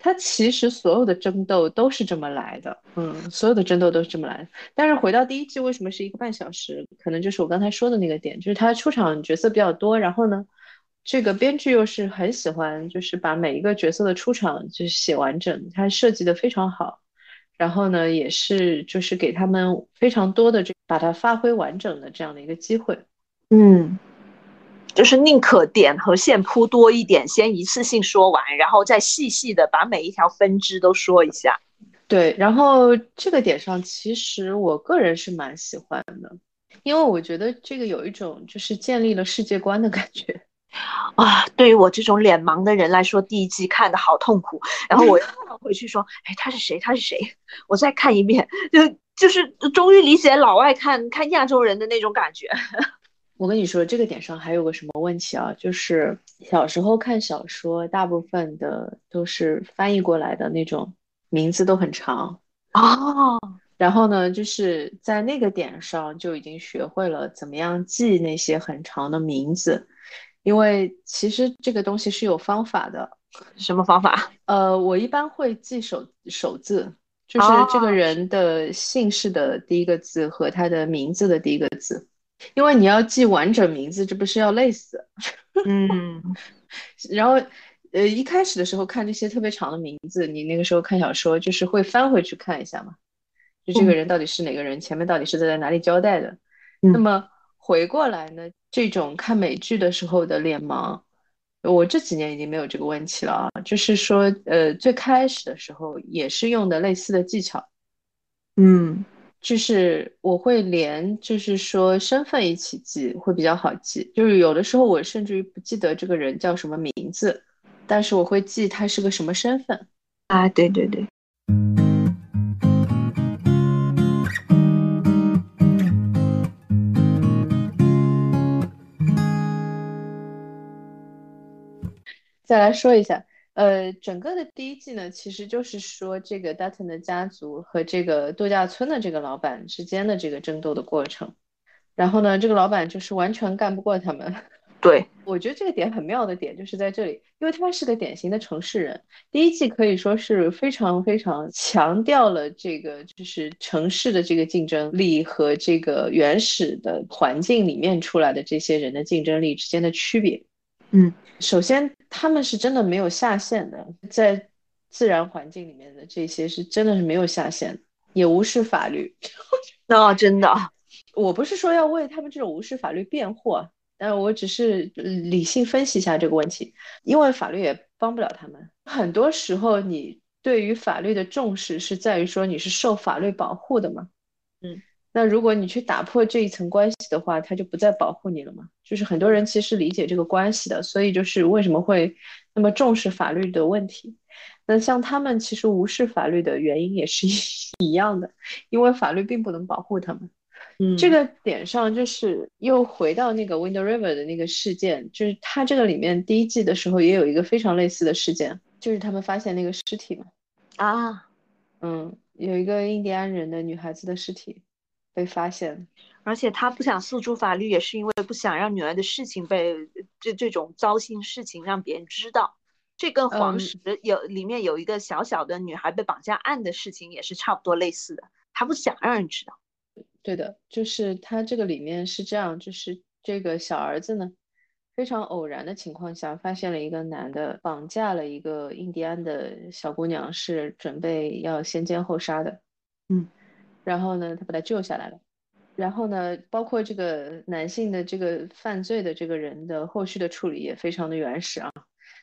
他其实所有的争斗都是这么来的，嗯，所有的争斗都是这么来的。但是回到第一季，为什么是一个半小时？可能就是我刚才说的那个点，就是他出场角色比较多，然后呢，这个编剧又是很喜欢，就是把每一个角色的出场就是写完整，他设计的非常好。然后呢，也是就是给他们非常多的这把它发挥完整的这样的一个机会，嗯，就是宁可点和线铺多一点，先一次性说完，然后再细细的把每一条分支都说一下。对，然后这个点上，其实我个人是蛮喜欢的，因为我觉得这个有一种就是建立了世界观的感觉。啊，对于我这种脸盲的人来说，第一季看的好痛苦。然后我要 <laughs> 回去说，哎，他是谁？他是谁？我再看一遍，就就是终于理解老外看看亚洲人的那种感觉。<laughs> 我跟你说，这个点上还有个什么问题啊？就是小时候看小说，大部分的都是翻译过来的那种，名字都很长。哦，然后呢，就是在那个点上就已经学会了怎么样记那些很长的名字，因为其实这个东西是有方法的。<laughs> 什么方法？呃，我一般会记首首字，就是这个人的姓氏的第一个字和他的名字的第一个字，因为你要记完整名字，这不是要累死？<laughs> 嗯，<laughs> 然后，呃，一开始的时候看这些特别长的名字，你那个时候看小说就是会翻回去看一下嘛，就这个人到底是哪个人，前面到底是在哪里交代的。那么回过来呢，这种看美剧的时候的脸盲。我这几年已经没有这个问题了啊，就是说，呃，最开始的时候也是用的类似的技巧，嗯，就是我会连，就是说身份一起记会比较好记，就是有的时候我甚至于不记得这个人叫什么名字，但是我会记他是个什么身份啊，对对对。再来说一下，呃，整个的第一季呢，其实就是说这个 Dutton 的家族和这个度假村的这个老板之间的这个争斗的过程。然后呢，这个老板就是完全干不过他们。<laughs> 对，我觉得这个点很妙的点就是在这里，因为他是个典型的城市人。第一季可以说是非常非常强调了这个就是城市的这个竞争力和这个原始的环境里面出来的这些人的竞争力之间的区别。嗯。首先，他们是真的没有下限的，在自然环境里面的这些是真的是没有下限，也无视法律。那 <laughs> 真的，我不是说要为他们这种无视法律辩护，但我只是理性分析一下这个问题，因为法律也帮不了他们。很多时候，你对于法律的重视是在于说你是受法律保护的嘛？嗯。那如果你去打破这一层关系的话，他就不再保护你了嘛？就是很多人其实理解这个关系的，所以就是为什么会那么重视法律的问题。那像他们其实无视法律的原因也是一 <laughs> 一样的，因为法律并不能保护他们。嗯，这个点上就是又回到那个 Wind River 的那个事件，就是他这个里面第一季的时候也有一个非常类似的事件，就是他们发现那个尸体嘛。啊，嗯，有一个印第安人的女孩子的尸体。被发现，而且他不想诉诸法律，也是因为不想让女儿的事情被这这种糟心事情让别人知道。这跟黄石有里面有一个小小的女孩被绑架案的事情也是差不多类似的，他不想让人知道。对的，就是他这个里面是这样，就是这个小儿子呢，非常偶然的情况下发现了一个男的绑架了一个印第安的小姑娘，是准备要先奸后杀的。嗯。然后呢，他把他救下来了。然后呢，包括这个男性的这个犯罪的这个人的后续的处理也非常的原始啊。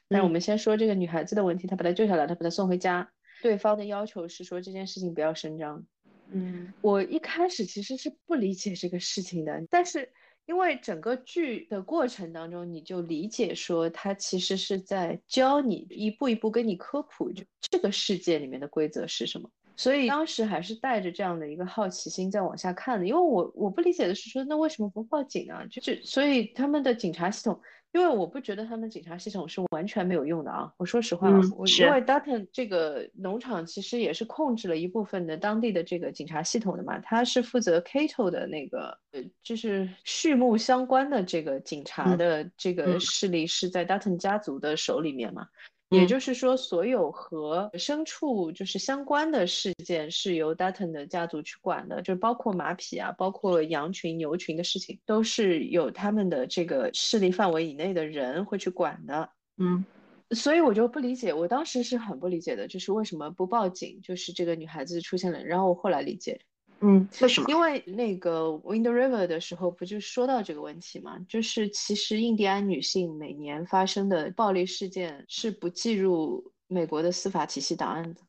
但是我们先说这个女孩子的问题，他把她救下来，他把她送回家。对方的要求是说这件事情不要声张。嗯，我一开始其实是不理解这个事情的，但是因为整个剧的过程当中，你就理解说他其实是在教你一步一步跟你科普，就这个世界里面的规则是什么。所以当时还是带着这样的一个好奇心在往下看的，因为我我不理解的是说，那为什么不报警啊？就就所以他们的警察系统，因为我不觉得他们警察系统是完全没有用的啊。我说实话，我因为 Dutton 这个农场其实也是控制了一部分的当地的这个警察系统的嘛，他是负责 Cato 的那个呃，就是畜牧相关的这个警察的这个势力是在 Dutton 家族的手里面嘛。也就是说，所有和牲畜就是相关的事件是由 Dutton 的家族去管的，就包括马匹啊，包括羊群、牛群的事情，都是有他们的这个势力范围以内的人会去管的。嗯，所以我就不理解，我当时是很不理解的，就是为什么不报警？就是这个女孩子出现了，然后我后来理解。嗯，为什么？因为那个 Wind River 的时候不就说到这个问题吗？就是其实印第安女性每年发生的暴力事件是不计入美国的司法体系档案的。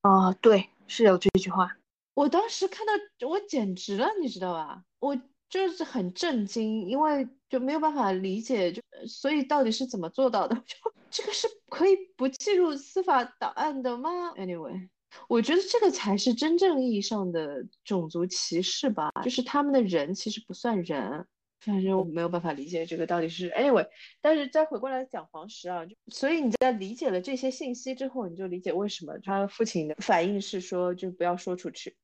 啊，对，是有这句话。我当时看到我简直了，你知道吧？我就是很震惊，因为就没有办法理解，就所以到底是怎么做到的？<laughs> 就这个是可以不计入司法档案的吗？Anyway。我觉得这个才是真正意义上的种族歧视吧，就是他们的人其实不算人，反正我没有办法理解这个到底是 anyway。但是再回过来讲黄石啊，就所以你在理解了这些信息之后，你就理解为什么他父亲的反应是说就不要说出去。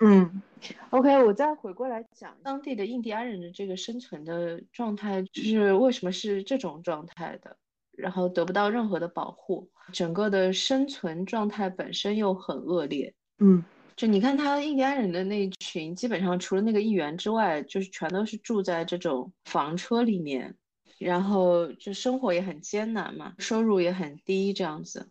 嗯，OK，我再回过来讲当地的印第安人的这个生存的状态，就是为什么是这种状态的，然后得不到任何的保护，整个的生存状态本身又很恶劣。嗯，就你看他印第安人的那一群，基本上除了那个议员之外，就是全都是住在这种房车里面，然后就生活也很艰难嘛，收入也很低，这样子。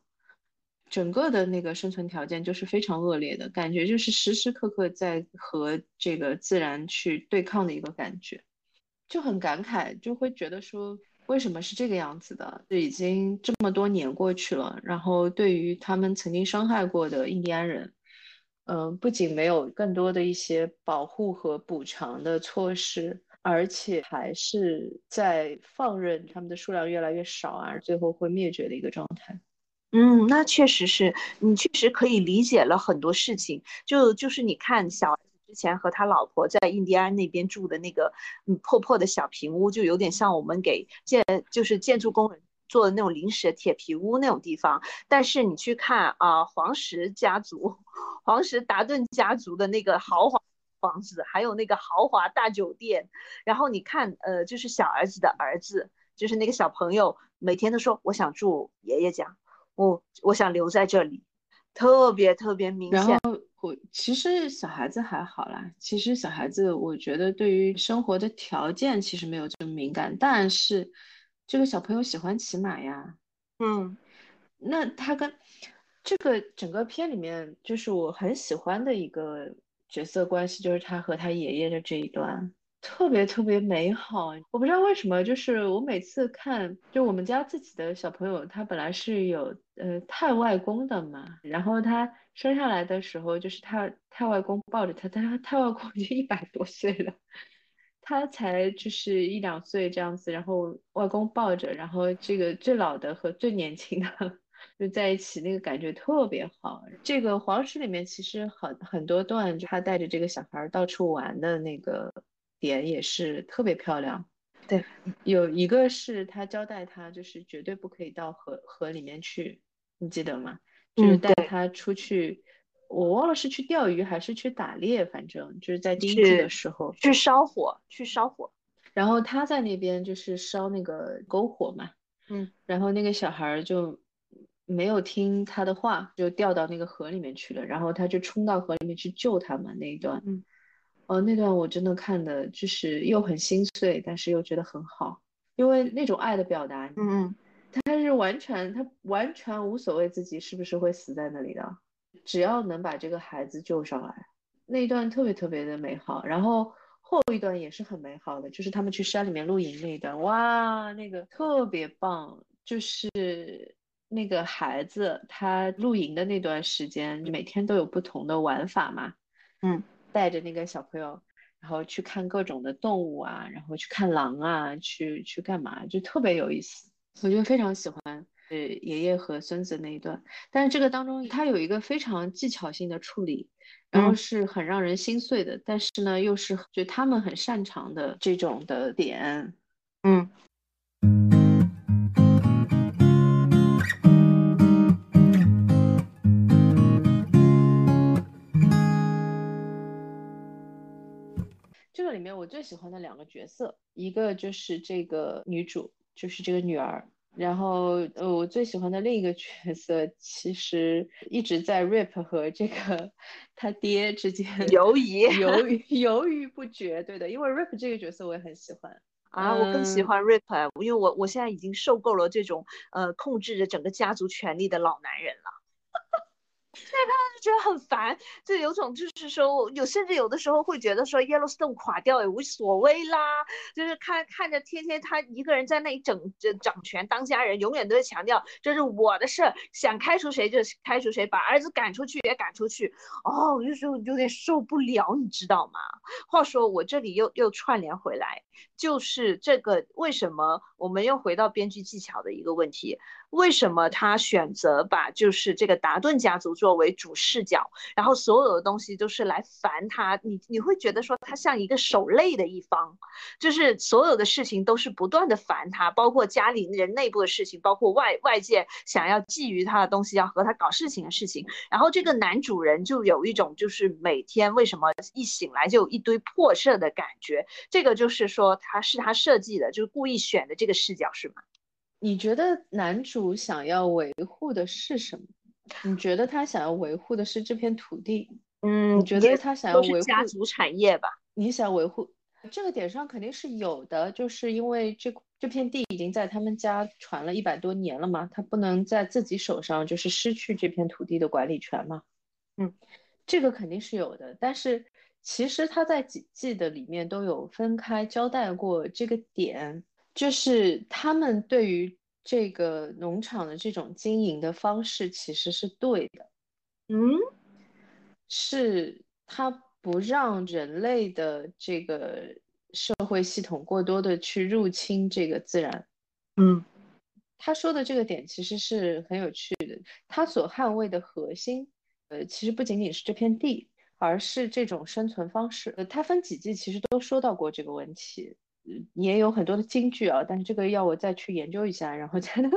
整个的那个生存条件就是非常恶劣的感觉，就是时时刻刻在和这个自然去对抗的一个感觉，就很感慨，就会觉得说为什么是这个样子的？就已经这么多年过去了，然后对于他们曾经伤害过的印第安人，嗯，不仅没有更多的一些保护和补偿的措施，而且还是在放任他们的数量越来越少，而最后会灭绝的一个状态。嗯，那确实是你确实可以理解了很多事情。就就是你看，小之前和他老婆在印第安那边住的那个嗯破破的小平屋，就有点像我们给建就是建筑工人做的那种临时的铁皮屋那种地方。但是你去看啊，黄石家族、黄石达顿家族的那个豪华房子，还有那个豪华大酒店，然后你看呃，就是小儿子的儿子，就是那个小朋友，每天都说我想住爷爷家。我我想留在这里，特别特别明显。然后我其实小孩子还好啦，其实小孩子我觉得对于生活的条件其实没有这么敏感，但是这个小朋友喜欢骑马呀，嗯，那他跟这个整个片里面就是我很喜欢的一个角色关系，就是他和他爷爷的这一段。特别特别美好，我不知道为什么，就是我每次看，就我们家自己的小朋友，他本来是有呃太外公的嘛，然后他生下来的时候，就是他太外公抱着他，但他太外公已经一百多岁了，他才就是一两岁这样子，然后外公抱着，然后这个最老的和最年轻的就在一起，那个感觉特别好。这个黄石里面其实很很多段，他带着这个小孩到处玩的那个。点也是特别漂亮，对，有一个是他交代他就是绝对不可以到河河里面去，你记得吗？就是带他出去，我忘了是去钓鱼还是去打猎，反正就是在第一季的时候去烧火，去烧火，然后他在那边就是烧那个篝火嘛，嗯，然后那个小孩就没有听他的话，就掉到那个河里面去了，然后他就冲到河里面去救他嘛那一段，嗯。哦，那段我真的看的，就是又很心碎，但是又觉得很好，因为那种爱的表达，嗯嗯，他是完全，他完全无所谓自己是不是会死在那里的，只要能把这个孩子救上来，那一段特别特别的美好。然后后一段也是很美好的，就是他们去山里面露营那一段，哇，那个特别棒，就是那个孩子他露营的那段时间，每天都有不同的玩法嘛，嗯。带着那个小朋友，然后去看各种的动物啊，然后去看狼啊，去去干嘛，就特别有意思。我就非常喜欢呃爷爷和孙子那一段，但是这个当中他有一个非常技巧性的处理，然后是很让人心碎的，但是呢又是就他们很擅长的这种的点，嗯。面我最喜欢的两个角色，一个就是这个女主，就是这个女儿。然后，呃，我最喜欢的另一个角色，其实一直在 Rip 和这个他爹之间 <laughs> 犹疑犹豫犹豫不决。对的，因为 Rip 这个角色我也很喜欢啊，我更喜欢 Rip，因为我我现在已经受够了这种呃控制着整个家族权力的老男人了。现在看就觉得很烦，就有种就是说，有甚至有的时候会觉得说，Yellowstone 垮掉也无所谓啦，就是看看着天天他一个人在那里整整掌权当家人，永远都在强调这是我的事儿，想开除谁就开除谁，把儿子赶出去也赶出去，哦，我就说有点受不了，你知道吗？话说我这里又又串联回来，就是这个为什么我们又回到编剧技巧的一个问题，为什么他选择把就是这个达顿家族。作为主视角，然后所有的东西都是来烦他，你你会觉得说他像一个守累的一方，就是所有的事情都是不断的烦他，包括家里人内部的事情，包括外外界想要觊觎他的东西，要和他搞事情的事情。然后这个男主人就有一种就是每天为什么一醒来就有一堆破事的感觉，这个就是说他是他设计的，就是故意选的这个视角是吗？你觉得男主想要维护的是什么？你觉得他想要维护的是这片土地？嗯，你觉得他想要维护家族产业吧？你想维护这个点上肯定是有的，就是因为这这片地已经在他们家传了一百多年了嘛，他不能在自己手上就是失去这片土地的管理权嘛。嗯，这个肯定是有的，但是其实他在几季的里面都有分开交代过这个点。就是他们对于这个农场的这种经营的方式其实是对的，嗯，是他不让人类的这个社会系统过多的去入侵这个自然，嗯，他说的这个点其实是很有趣的，他所捍卫的核心，呃，其实不仅仅是这片地，而是这种生存方式。呃，他分几季其实都说到过这个问题。也有很多的金句啊，但是这个要我再去研究一下，然后 <laughs> 才能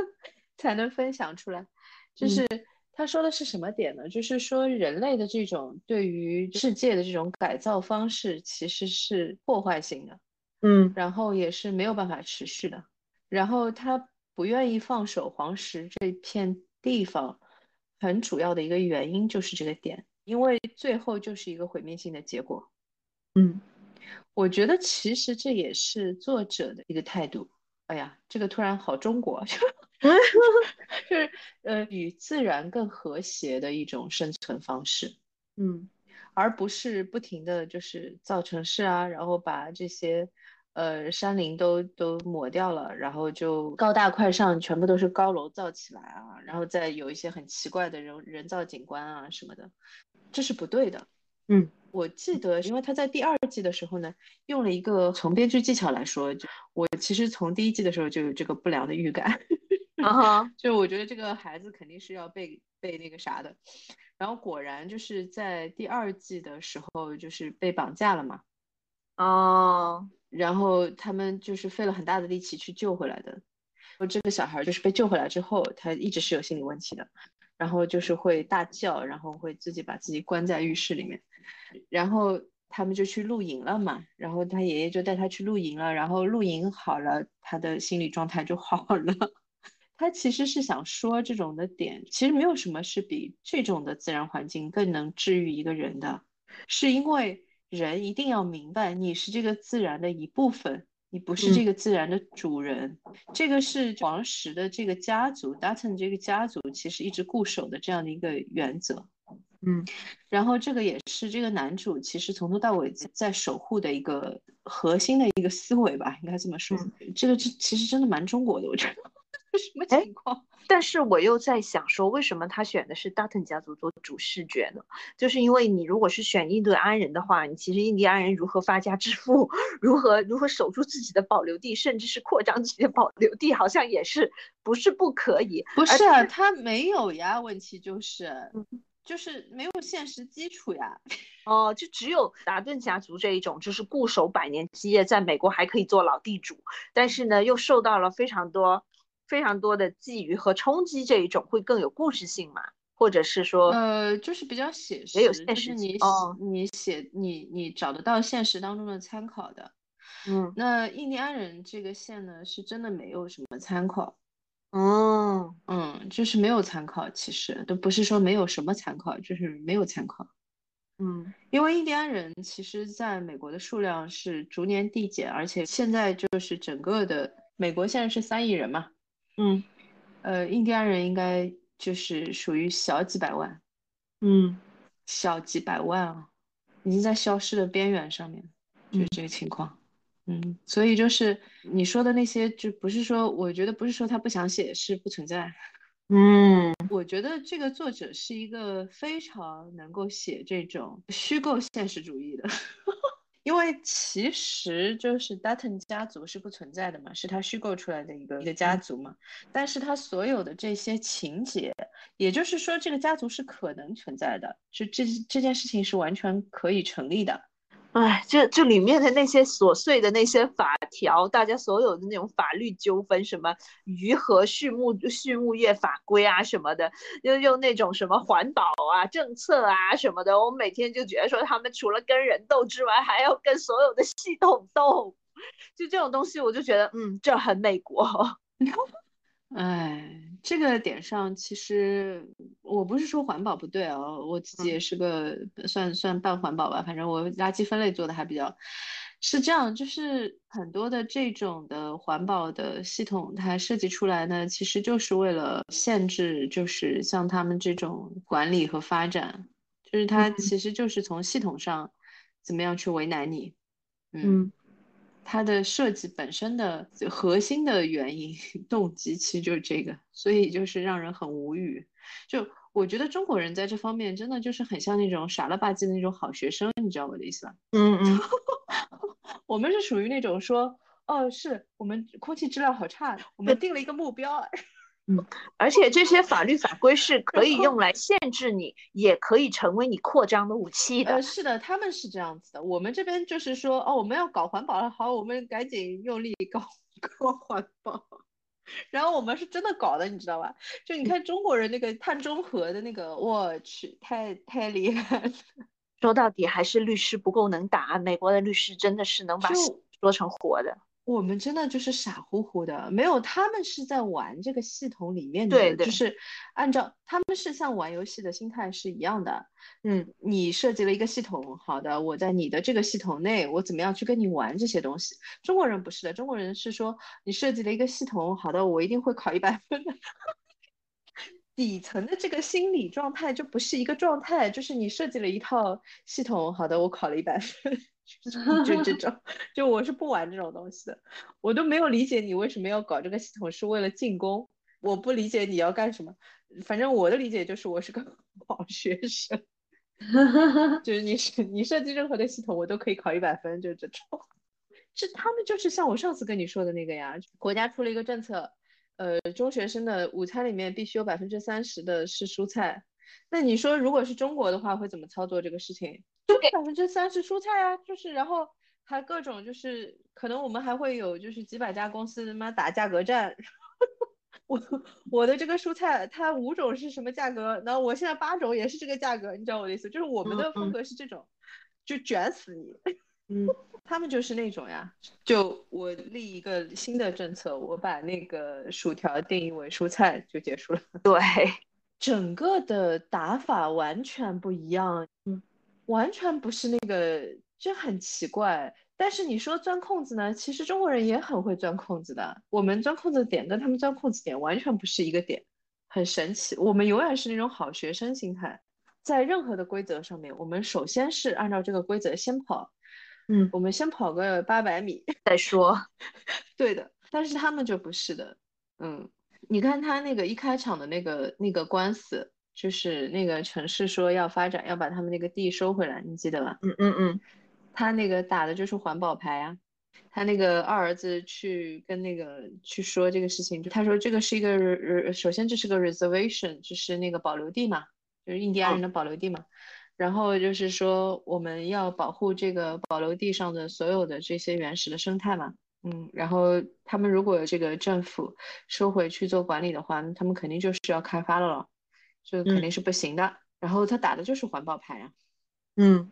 才能分享出来。就是他说的是什么点呢？就是说人类的这种对于世界的这种改造方式其实是破坏性的，嗯，然后也是没有办法持续的。然后他不愿意放手黄石这片地方，很主要的一个原因就是这个点，因为最后就是一个毁灭性的结果。嗯。我觉得其实这也是作者的一个态度。哎呀，这个突然好中国，<laughs> 就是呃与自然更和谐的一种生存方式，嗯，而不是不停的就是造城市啊，然后把这些呃山林都都抹掉了，然后就高大快上，全部都是高楼造起来啊，然后再有一些很奇怪的人人造景观啊什么的，这是不对的。嗯。我记得，因为他在第二季的时候呢，用了一个从编剧技巧来说，就我其实从第一季的时候就有这个不良的预感，啊 <laughs> 就我觉得这个孩子肯定是要被被那个啥的，然后果然就是在第二季的时候就是被绑架了嘛，哦，然后他们就是费了很大的力气去救回来的，这个小孩就是被救回来之后，他一直是有心理问题的，然后就是会大叫，然后会自己把自己关在浴室里面。然后他们就去露营了嘛，然后他爷爷就带他去露营了，然后露营好了，他的心理状态就好了。<laughs> 他其实是想说这种的点，其实没有什么是比这种的自然环境更能治愈一个人的，是因为人一定要明白你是这个自然的一部分，你不是这个自然的主人。这个是黄石的这个家族，Dutton 这个家族其实一直固守的这样的一个原则。嗯，然后这个也是这个男主其实从头到尾在守护的一个核心的一个思维吧，应该这么说。这个这其实真的蛮中国的，我觉得。<laughs> 什么情况？<laughs> 但是我又在想说，为什么他选的是 Dutton 家族做主视觉呢？就是因为你如果是选印第安人的话，你其实印第安人如何发家致富，<laughs> 如何如何守住自己的保留地，甚至是扩张自己的保留地，好像也是不是不可以？不是啊，他没有呀，问题就是。就是没有现实基础呀，哦，就只有达顿家族这一种，就是固守百年基业，在美国还可以做老地主，但是呢，又受到了非常多、非常多的觊觎和冲击，这一种会更有故事性嘛？或者是说，呃，就是比较写实，也有现实你哦，你写你你找得到现实当中的参考的，嗯，那印第安人这个线呢，是真的没有什么参考。哦，嗯，就是没有参考，其实都不是说没有什么参考，就是没有参考。嗯，因为印第安人其实在美国的数量是逐年递减，而且现在就是整个的美国现在是三亿人嘛，嗯，呃，印第安人应该就是属于小几百万，嗯，小几百万啊，已经在消失的边缘上面，就是这个情况。嗯，所以就是你说的那些，就不是说，我觉得不是说他不想写，是不存在。嗯，我觉得这个作者是一个非常能够写这种虚构现实主义的，因为其实就是 Dutton 家族是不存在的嘛，是他虚构出来的一个一个家族嘛。但是他所有的这些情节，也就是说这个家族是可能存在的，就这这件事情是完全可以成立的。哎，这这里面的那些琐碎的那些法条，大家所有的那种法律纠纷，什么鱼和畜牧畜牧业法规啊什么的，又又那种什么环保啊政策啊什么的，我每天就觉得说他们除了跟人斗之外，还要跟所有的系统斗，就这种东西，我就觉得嗯，这很美国。<laughs> 哎，这个点上，其实我不是说环保不对哦，我自己也是个算算半环保吧，反正我垃圾分类做的还比较是这样，就是很多的这种的环保的系统，它设计出来呢，其实就是为了限制，就是像他们这种管理和发展，就是它其实就是从系统上怎么样去为难你，嗯。它的设计本身的核心的原因动机其实就是这个，所以就是让人很无语。就我觉得中国人在这方面真的就是很像那种傻了吧唧的那种好学生，你知道我的意思吧？嗯嗯，<laughs> 我们是属于那种说，哦，是我们空气质量好差，我们定了一个目标。嗯，而且这些法律法规是可以用来限制你，也可以成为你扩张的武器的。呃，是的，他们是这样子的。我们这边就是说，哦，我们要搞环保了，好，我们赶紧用力搞 <laughs> 搞环保。然后我们是真的搞的，你知道吧？就你看中国人那个碳中和的那个，我去，太太厉害了。说到底还是律师不够能打，美国的律师真的是能把说成活的。我们真的就是傻乎乎的，没有他们是在玩这个系统里面的，就是按照他们是像玩游戏的心态是一样的。嗯，你设计了一个系统，好的，我在你的这个系统内，我怎么样去跟你玩这些东西？中国人不是的，中国人是说你设计了一个系统，好的，我一定会考一百分的。底层的这个心理状态就不是一个状态，就是你设计了一套系统，好的，我考了一百分。<laughs> 就这种，就我是不玩这种东西的，我都没有理解你为什么要搞这个系统，是为了进攻？我不理解你要干什么。反正我的理解就是我是个 <laughs> 好学生，<laughs> 就是你是你设计任何的系统，我都可以考一百分，就这种。是他们就是像我上次跟你说的那个呀，国家出了一个政策，呃，中学生的午餐里面必须有百分之三十的是蔬菜。那你说如果是中国的话，会怎么操作这个事情？就百分之三十蔬菜啊，就是然后还各种就是可能我们还会有就是几百家公司他妈打价格战，我我的这个蔬菜它五种是什么价格，然后我现在八种也是这个价格，你知道我的意思？就是我们的风格是这种，就卷死你。嗯，<laughs> 他们就是那种呀，就我立一个新的政策，我把那个薯条定义为蔬菜就结束了。对，<laughs> 整个的打法完全不一样。嗯。完全不是那个，就很奇怪。但是你说钻空子呢？其实中国人也很会钻空子的。我们钻空子点跟他们钻空子点完全不是一个点，很神奇。我们永远是那种好学生心态，在任何的规则上面，我们首先是按照这个规则先跑。嗯，我们先跑个八百米 <laughs> 再说。<laughs> 对的，但是他们就不是的。嗯，你看他那个一开场的那个那个官司。就是那个城市说要发展，要把他们那个地收回来，你记得吧？嗯嗯嗯，他那个打的就是环保牌啊。他那个二儿子去跟那个去说这个事情，就他说这个是一个，首先这是个 reservation，就是那个保留地嘛，就是印第安人的保留地嘛。然后就是说我们要保护这个保留地上的所有的这些原始的生态嘛。嗯，然后他们如果这个政府收回去做管理的话，他们肯定就是要开发了了。就肯定是不行的。然后他打的就是环保牌啊，嗯，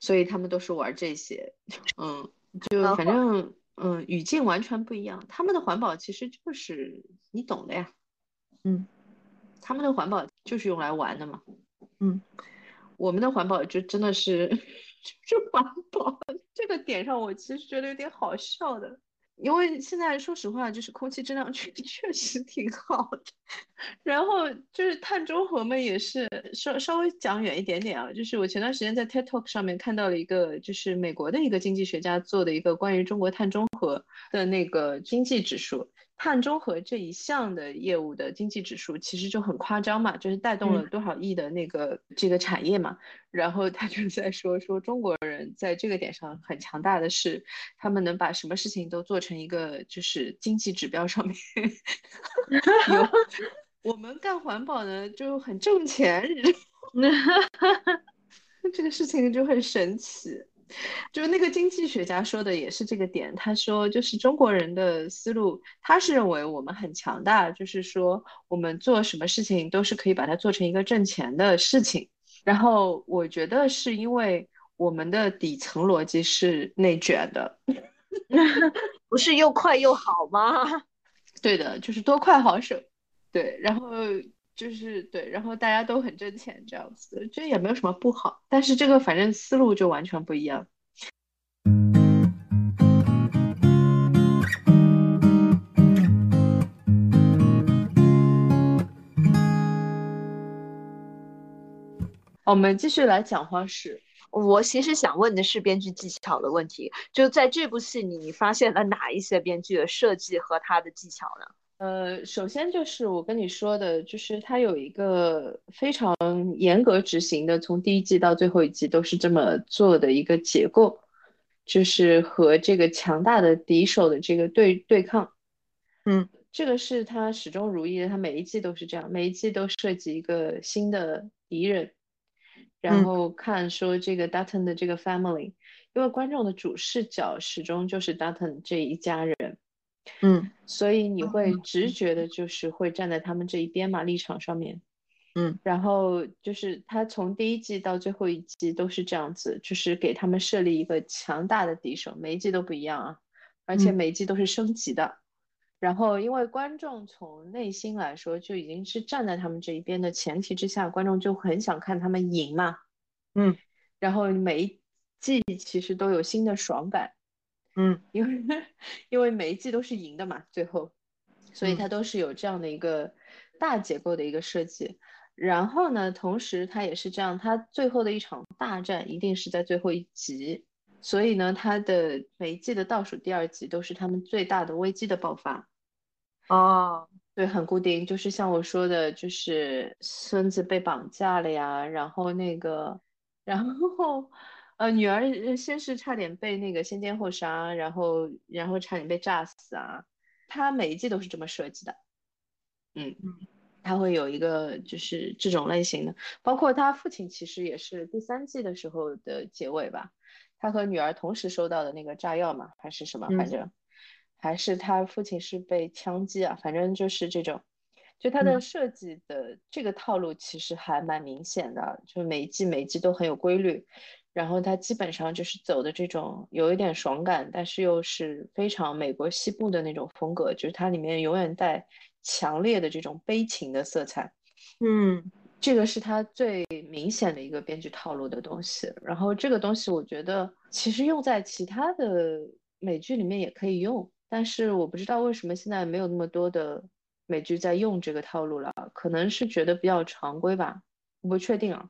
所以他们都是玩这些，嗯，就反正嗯语境完全不一样。他们的环保其实就是你懂的呀，嗯，他们的环保就是用来玩的嘛，嗯，我们的环保就真的是 <laughs> 就环保。这个点上，我其实觉得有点好笑的。因为现在说实话，就是空气质量 <laughs> 确确实挺好的，<laughs> 然后就是碳中和嘛，也是稍稍微讲远一点点啊。就是我前段时间在 TED Talk 上面看到了一个，就是美国的一个经济学家做的一个关于中国碳中和的那个经济指数，碳中和这一项的业务的经济指数其实就很夸张嘛，就是带动了多少亿的那个这个产业嘛。然后他就 <laughs> 在说说中国人在这个点上很强大的是，他们能把什么事情都做成一个就是经济指标上面 <laughs> 有。我们干环保的就很挣钱，<laughs> 这个事情就很神奇。就是那个经济学家说的也是这个点，他说就是中国人的思路，他是认为我们很强大，就是说我们做什么事情都是可以把它做成一个挣钱的事情。然后我觉得是因为我们的底层逻辑是内卷的，<laughs> 不是又快又好吗？<laughs> 对的，就是多快好省。对，然后。就是对，然后大家都很挣钱，这样子，这也没有什么不好。但是这个反正思路就完全不一样。我们继续来讲花式。我其实想问的是编剧技巧的问题，就在这部戏里，你发现了哪一些编剧的设计和他的技巧呢？呃，首先就是我跟你说的，就是它有一个非常严格执行的，从第一季到最后一季都是这么做的一个结构，就是和这个强大的敌手的这个对对抗。嗯，这个是他始终如一的，他每一季都是这样，每一季都设计一个新的敌人，然后看说这个 Dutton 的这个 family，因为观众的主视角始终就是 Dutton 这一家人。嗯，所以你会直觉的，就是会站在他们这一边嘛，立场上面。嗯，然后就是他从第一季到最后一季都是这样子，就是给他们设立一个强大的敌手，每一季都不一样啊，而且每一季都是升级的。然后因为观众从内心来说就已经是站在他们这一边的前提之下，观众就很想看他们赢嘛。嗯，然后每一季其实都有新的爽感。嗯，因为 <laughs> 因为每一季都是赢的嘛，最后，所以它都是有这样的一个大结构的一个设计。然后呢，同时它也是这样，它最后的一场大战一定是在最后一集，所以呢，它的每一季的倒数第二集都是他们最大的危机的爆发。哦，对，很固定，就是像我说的，就是孙子被绑架了呀，然后那个，<laughs> 然后。呃，女儿先是差点被那个先奸后杀，然后然后差点被炸死啊。他每一季都是这么设计的，嗯嗯，他会有一个就是这种类型的，包括他父亲其实也是第三季的时候的结尾吧，他和女儿同时收到的那个炸药嘛，还是什么，反正还是他父亲是被枪击啊，反正就是这种，就他的设计的这个套路其实还蛮明显的，就每一季每一季都很有规律。然后它基本上就是走的这种有一点爽感，但是又是非常美国西部的那种风格，就是它里面永远带强烈的这种悲情的色彩。嗯，这个是它最明显的一个编剧套路的东西。然后这个东西我觉得其实用在其他的美剧里面也可以用，但是我不知道为什么现在没有那么多的美剧在用这个套路了，可能是觉得比较常规吧，我不确定啊。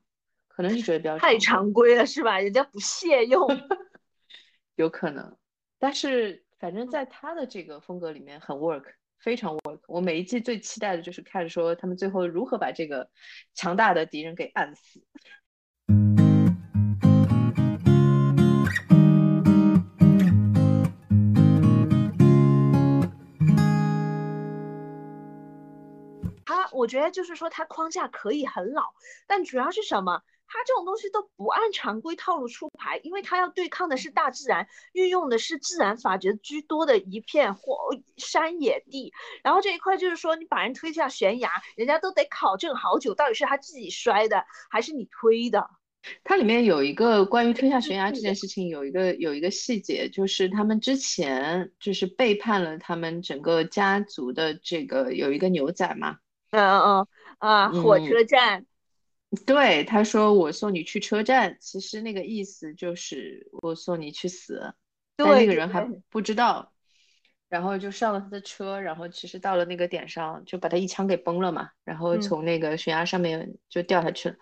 可能是觉得比较太常规了，是吧？人家不屑用，<laughs> 有可能。但是反正在他的这个风格里面很 work，非常 work。我每一季最期待的就是看说他们最后如何把这个强大的敌人给按死。他，我觉得就是说他框架可以很老，但主要是什么？他这种东西都不按常规套路出牌，因为他要对抗的是大自然，运用的是自然法则居多的一片或山野地。然后这一块就是说，你把人推下悬崖，人家都得考证好久，到底是他自己摔的还是你推的。它里面有一个关于推下悬崖这件事情，有一个有一个细节，就是他们之前就是背叛了他们整个家族的这个有一个牛仔嘛。嗯嗯嗯啊，火车站。对，他说我送你去车站，其实那个意思就是我送你去死，但那个人还不知道，然后就上了他的车，然后其实到了那个点上就把他一枪给崩了嘛，然后从那个悬崖上面就掉下去了，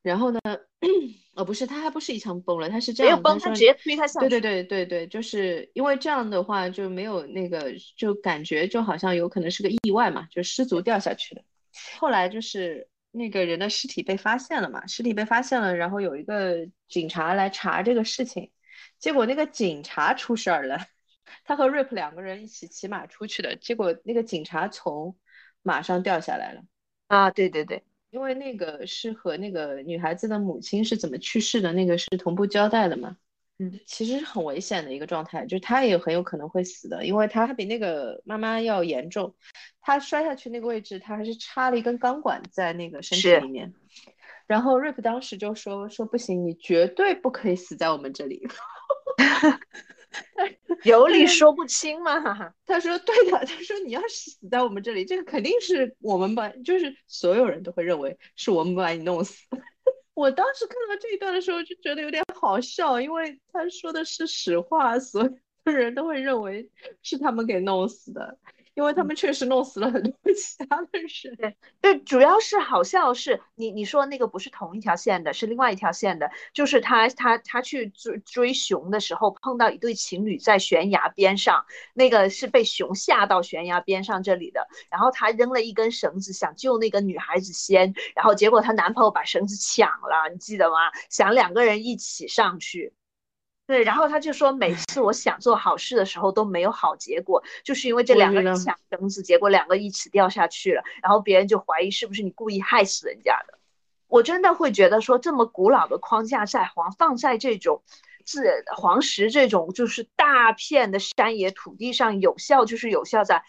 然后呢，<coughs> 哦不是，他还不是一枪崩了，他是这没有样，崩，他直接推他下去。对对对对对，就是因为这样的话就没有那个，就感觉就好像有可能是个意外嘛，就失足掉下去的。后来就是那个人的尸体被发现了嘛，尸体被发现了，然后有一个警察来查这个事情，结果那个警察出事儿了，他和 Rip 两个人一起骑马出去的，结果那个警察从马上掉下来了。啊，对对对，因为那个是和那个女孩子的母亲是怎么去世的，那个是同步交代的嘛。嗯，其实是很危险的一个状态，就是他也很有可能会死的，因为他比那个妈妈要严重。他摔下去那个位置，他还是插了一根钢管在那个身体里面。然后 Rip 当时就说说不行，你绝对不可以死在我们这里。<laughs> 有理说不清嘛，哈哈。他说对的，他说你要是死在我们这里，这个肯定是我们把，就是所有人都会认为是我们把你弄死。我当时看到这一段的时候就觉得有点好笑，因为他说的是实话，所有 <laughs> 人都会认为是他们给弄死的，因为他们确实弄死了很多 <laughs> 其他的人。对对，主要是好像是你你说那个不是同一条线的，是另外一条线的，就是他他他去追追熊的时候碰到一对情侣在悬崖边上，那个是被熊吓到悬崖边上这里的，然后他扔了一根绳子想救那个女孩子先，然后结果她男朋友把绳子抢了，你记得吗？想两个人一起上去。对，然后他就说，每次我想做好事的时候都没有好结果，就是因为这两个人抢绳子，结果两个一起掉下去了，然后别人就怀疑是不是你故意害死人家的。我真的会觉得说，这么古老的框架在黄放在这种自黄石这种就是大片的山野土地上，有效就是有效在。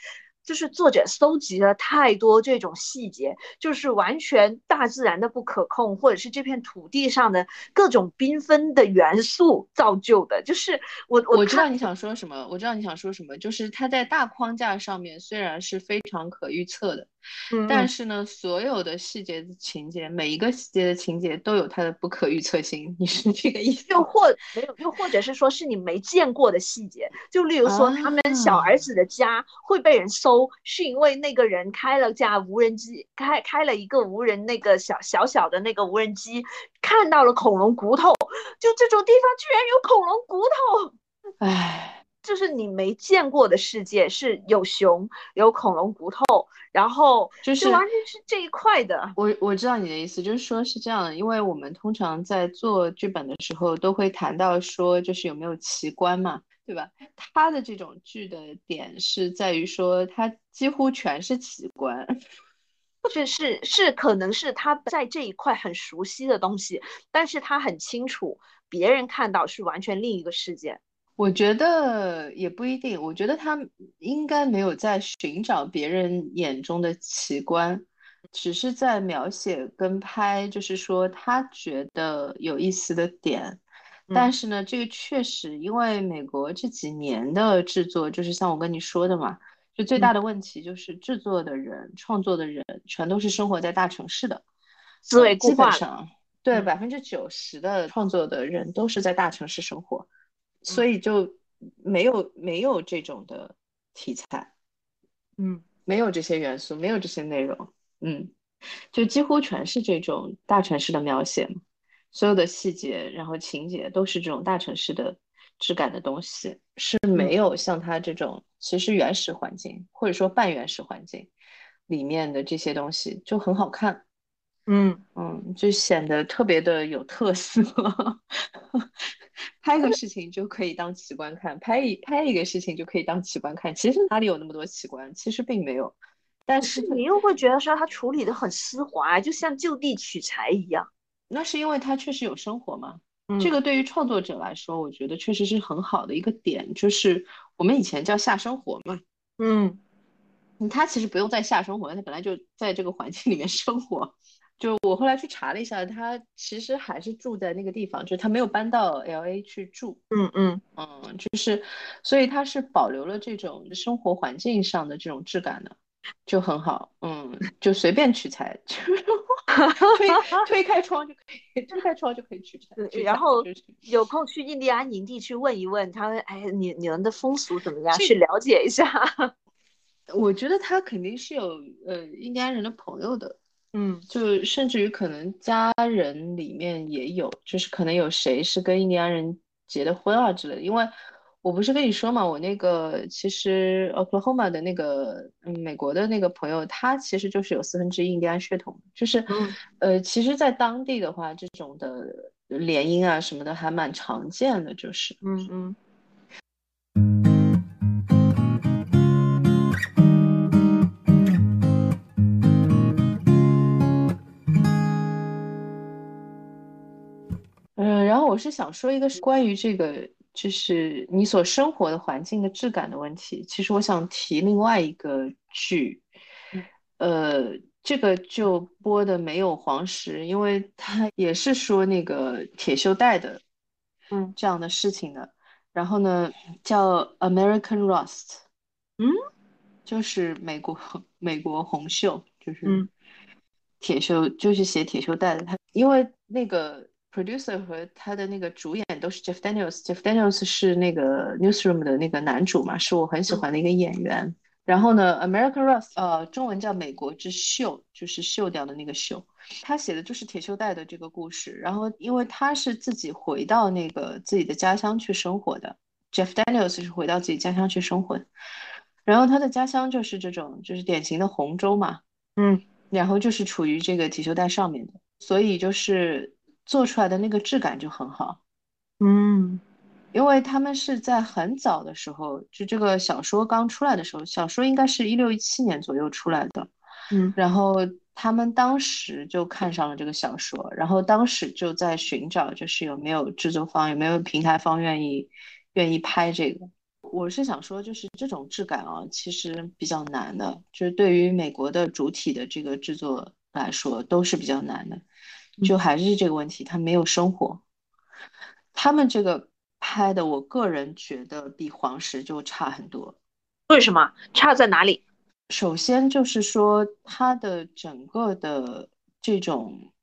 就是作者搜集了太多这种细节，就是完全大自然的不可控，或者是这片土地上的各种缤纷的元素造就的。就是我看我知道你想说什么，我知道你想说什么，就是它在大框架上面虽然是非常可预测的，嗯但是呢，所有的细节的情节，每一个细节的情节都有它的不可预测性，你是这个意思？又或没有，又或者是说是你没见过的细节，就例如说他们小儿子的家会被人搜，是因为那个人开了架无人机，开开了一个无人那个小小小的那个无人机，看到了恐龙骨头，就这种地方居然有恐龙骨头。唉，就是你没见过的世界，是有熊，有恐龙骨头，然后就是完全是这一块的。我我知道你的意思，就是说是这样的，因为我们通常在做剧本的时候都会谈到说，就是有没有奇观嘛，对吧？他的这种剧的点是在于说，他几乎全是奇观。<laughs> 是是是，可能是他在这一块很熟悉的东西，但是他很清楚别人看到是完全另一个世界。我觉得也不一定，我觉得他应该没有在寻找别人眼中的奇观，只是在描写跟拍，就是说他觉得有意思的点。但嗯是呢，这个确实因为美国这几年的制作，就是像我跟你说的嘛，就最大嗯，的问题就是制作的人、创作的人全都是生活在大城市的，思维固化上对嗯百分之九十的创作的人都是在大城市生活。所嗯以就没有没有这种的题材，嗯没有这些元素，没有这些内容，嗯，就几乎全是这种大城市的描写嘛，所有的细节，然后情节都是这种大城市的质感的东西，是没嗯有像它这种其实原始环境或者说半原始环境里面的这些东西就很好看。嗯，嗯，就显得特别的有特色。<laughs> 拍个事情就可以当奇观看，拍一拍一个事情就可以当奇观看。其实哪里有那么多奇观？其实并没有。但是你又会觉得说他处理的很丝滑，就像就地取材一样。那是因为他确实有生活嘛。这嗯个对于创作者来说，我觉得确实是很好的一个点，就是我们以前叫下生活嘛。嗯嗯他其实不用在下生活，他本来就在这个环境里面生活。就我后来去查了一下，他其实还是住在那个地方，就是他没有搬到 LA 去住。嗯嗯，嗯，就是，所以他是保留了这种生活环境上的这种质感的，就很好。嗯，就随便取材，<laughs> 就是推 <laughs> 推开窗就可以，推开窗就可以取材。对取材然后有空去印第安营地去问一问他们，哎，你你们的风俗怎么样？去了解一下。<laughs> 我觉得他肯定是有呃印第安人的朋友的，嗯就甚至于可能家人里面也有，就是可能有谁是跟印第安人结的婚啊之类的。因为我不是跟你说嘛，我那个其实 Oklahoma 的那个嗯美国的那个朋友，他其实就是有四分之一印第安血统，就是嗯呃，其实，在当地的话，这种的联姻啊什么的还蛮常见的，就是。嗯嗯我是想说一个是关于这个，就是你所生活的环境的质感的问题。其实我想提另外一个剧，嗯呃，这个就播的没有黄石，因为它也是说那个铁锈带的嗯这样的事情的。然后呢，叫 American Rust，嗯就是美国美国红锈，就是嗯铁锈，就是写铁锈带的。他因为那个 producer 和他的那个主演都是 Jeff Daniels，Jeff Daniels 是那个 Newsroom 的那个男主嘛，是我很喜欢的一个演员。然后呢，American Rust，呃，中文叫美国之锈，就是锈掉的那个锈。他写的就是铁锈带的这个故事。然后，因为他是自己回到那个自己的家乡去生活的，Jeff Daniels 是回到自己家乡去生活的。然后他的家乡就是这种，就是典型的红州嘛，嗯然后就是处于这个铁锈带上面的，所以就是做出来的那个质感就很好。嗯因为他们是在很早的时候，就这个小说刚出来的时候，小说应该是一六一七年左右出来的，嗯然后他们当时就看上了这个小说，然后当时就在寻找，就是有没有制作方，有没有平台方愿意愿意拍这个。我是想说，就是这种质感啊，其实比较难的，就是对于美国的主体的这个制作来说，都是比较难的。就还是这个问题，他没有生活。他们这个拍的，我个人觉得比黄石就差很多。为什么差在哪里？首先就是说，它的整个的这种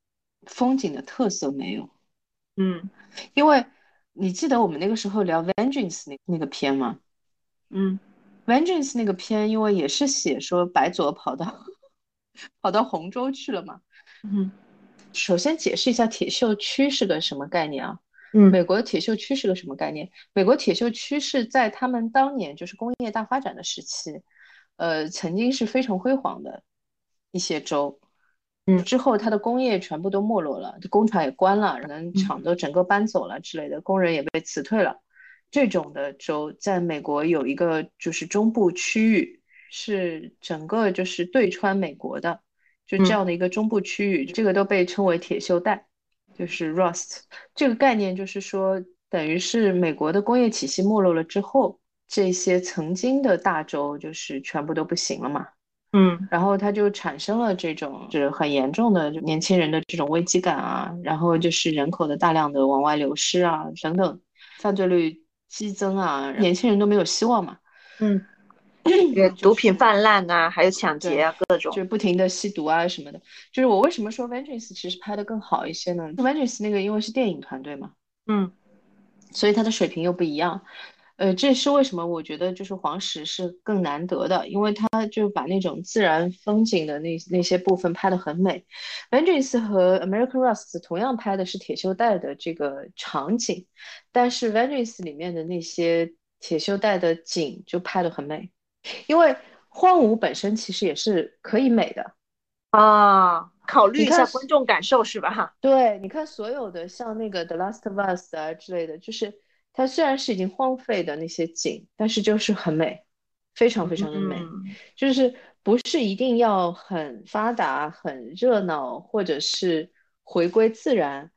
风景的特色没有，嗯因为你记得我们那个时候聊《Vengeance》那那个片吗？嗯《Vengeance》那个片，因为也是写说白左跑到 <laughs> 跑到洪州去了嘛。嗯首先解释一下铁锈区是个什么概念啊？嗯美国的铁锈区是个什么概念？美国铁锈区是在他们当年就是工业大发展的时期，呃，曾经是非常辉煌的一些州。嗯之后它的工业全部都没落了，工厂也关了，可能厂都整个搬走了之类的，工人也被辞退了。这种的州在美国有一个就是中部区域，是整个就是对穿美国的，就这样的一个中部区域，这个都被称为铁锈带，就是 rust。这个概念就是说，等于是美国的工业体系没落了之后，这些曾经的大洲就是全部都不行了嘛。嗯然后它就产生了这种就是很严重的年轻人的这种危机感啊，然后就是人口的大量的往外流失啊，等等，犯罪率激增啊，年轻人都没有希望嘛，嗯，毒品泛滥啊，还有抢劫啊，各种就是不停的吸毒啊什么的。就是我为什么说 Vengeance 其实拍的更好一些呢？Vengeance 那个因为是电影团队嘛，嗯所以它的水平又不一样。呃，这是为什么我觉得就是黄石是更难得的，因为他就把那种自然风景的那那些部分拍得很美。Vengeance 和 American Rust 同样拍的是铁锈带的这个场景，但是 Vengeance 里面的那些铁锈带的景就拍得很美，因为荒芜本身其实也是可以美的。啊，考虑一下观众感受是吧？哈 <laughs> 对，你看所有的像那个《The Last of Us》啊之类的，就是它虽然是已经荒废的那些景，但是就是很美，非常非常的美，嗯就是不是一定要很发达、很热闹，或者是回归自然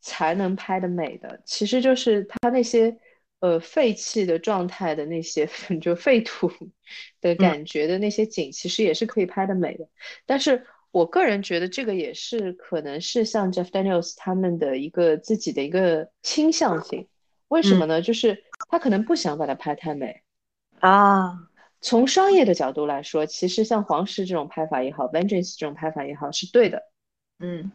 才能拍的美的，其实就是它那些呃废弃的状态的那些 <laughs> 就废土的感觉的那些景，其实也是可以拍的美的。但是我个人觉得这个也是可能是像 Jeff Daniels 他们的一个自己的一个倾向性。为什么呢？就是他可能不想把它拍太美。啊，从商业的角度来说，其实像黄石这种拍法也好，Vengeance 这种拍法也好，是对的。嗯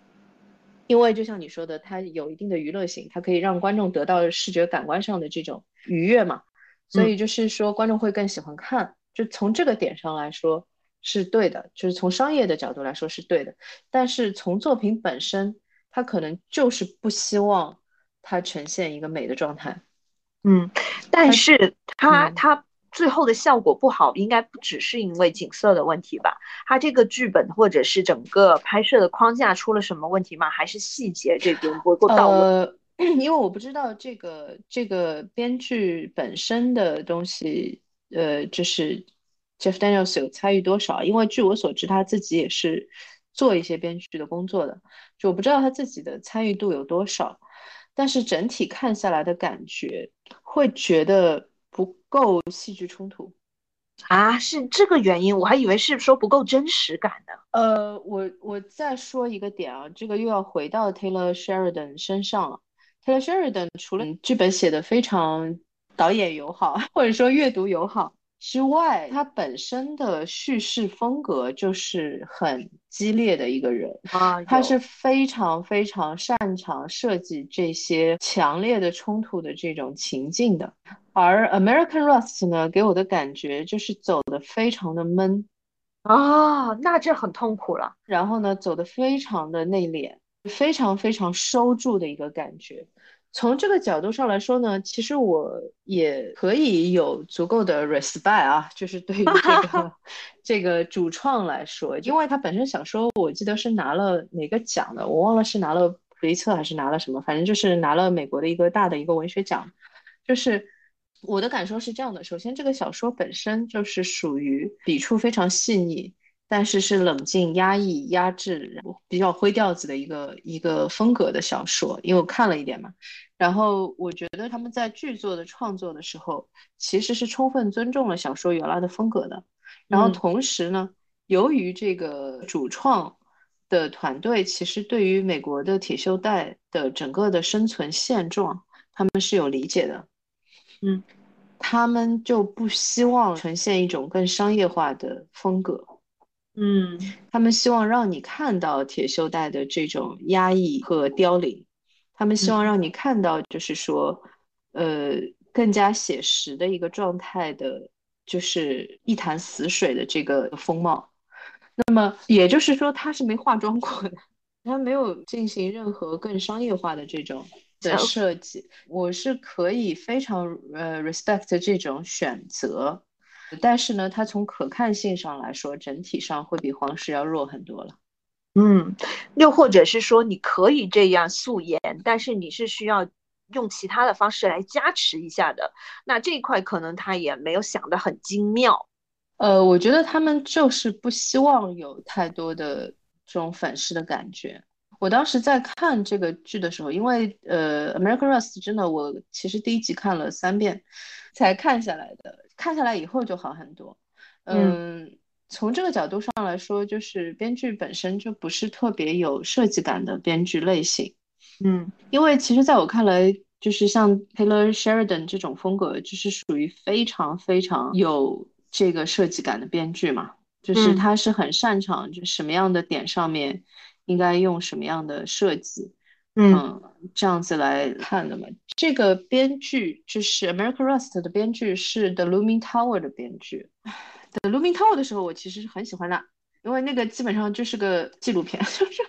因为就像你说的，它有一定的娱乐性，它可以让观众得到视觉感官上的这种愉悦嘛，所以就是说观众会更喜欢看。就从这个点上来说，是对的，就是从商业的角度来说是对的。但是从作品本身，它可能就是不希望它呈现一个美的状态。嗯，但是他他最后的效果不好，应该不只是因为景色的问题吧？他这个剧本或者是整个拍摄的框架出了什么问题吗？还是细节这边不够到位？<clears throat> 因为我不知道这个这个编剧本身的东西，呃，就是 Jeff Daniels 有参与多少？因为据我所知，他自己也是做一些编剧的工作的，就我不知道他自己的参与度有多少。但是整体看下来的感觉，会觉得不够戏剧冲突啊？是这个原因？我还以为是说不够真实感呢。呃，我我再说一个点啊，这个又要回到 Taylor Sheridan 身上了。Taylor Sheridan 除了剧本写的非常导演友好，或者说阅读友好之外，他本身的叙事风格就是很激烈的一个人啊，他是非常非常擅长设计这些强烈的冲突的这种情境的。而 American Rust 呢，给我的感觉就是走的非常的闷啊，那这很痛苦了。然后呢，走的非常的内敛。非常非常收住的一个感觉。从这个角度上来说呢，其实我也可以有足够的 respect 啊，就是对于这个 <laughs> 这个主创来说，因为他本身小说我记得是拿了哪个奖的，我忘了是拿了普利策还是拿了什么，反正就是拿了美国的一个大的一个文学奖。就是我的感受是这样的：首先，这个小说本身就是属于笔触非常细腻。但是是冷静、压抑、压制，比较灰调子的一个一个风格的小说，因为我看了一点嘛。然后我觉得他们在剧作的创作的时候，其实是充分尊重了小说原来的风格的。然后同时呢，由于这个主创的团队其实对于美国的铁锈带的整个的生存现状，他们是有理解的。嗯，他们就不希望呈现一种更商业化的风格。嗯，他们希望让你看到铁锈带的这种压抑和凋零，他们希望让你看到，就是说，呃，更加写实的一个状态的，就是一潭死水的这个风貌。那么也就是说，他是没化妆过的，他没有进行任何更商业化的这种 <laughs> 的设计。我是可以非常呃 respect 这种选择。但是呢，它从可看性上来说，整体上会比黄石要弱很多了。嗯，又或者是说，你可以这样素颜，但是你是需要用其他的方式来加持一下的。那这一块可能他也没有想得很精妙。呃，我觉得他们就是不希望有太多的这种粉饰的感觉。我当时在看这个剧的时候，因为呃，《American Rust》真的，我其实第一集看了三遍才看下来的。看下来以后就好很多。嗯，从这个角度上来说，就是编剧本身就不是特别有设计感的编剧类型。嗯，因为其实在我看来，就是像 Taylor Sheridan 这种风格，就是属于非常非常有这个设计感的编剧嘛。就是他是很擅长，就什么样的点上面应该用什么样的设计。嗯，这样子来看的嘛。这个编剧就是《American Rust》的编剧是《The Looming Tower》的编剧。《The Looming Tower》的时候，我其实是很喜欢的，因为那个基本上就是个纪录片，是不是？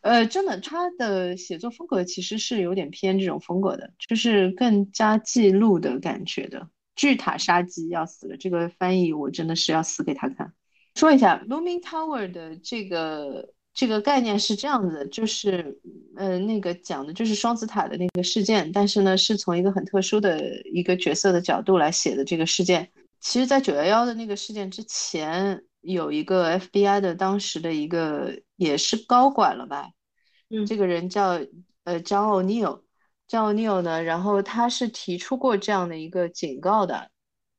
呃，真的，他的写作风格其实是有点偏这种风格的，就是更加记录的感觉的。巨塔杀机要死了，这个翻译我真的是要死给他看。说一下《Looming Tower》的这个。这个概念是这样子，就是，呃，那个讲的就是双子塔的那个事件，但是呢，是从一个很特殊的一个角色的角度来写的这个事件。其实，在九幺幺的那个事件之前，有一个 FBI 的当时的一个也是高管了吧，嗯，这个人叫呃 John O'Neill，John O'Neill 呢，然后他是提出过这样的一个警告的，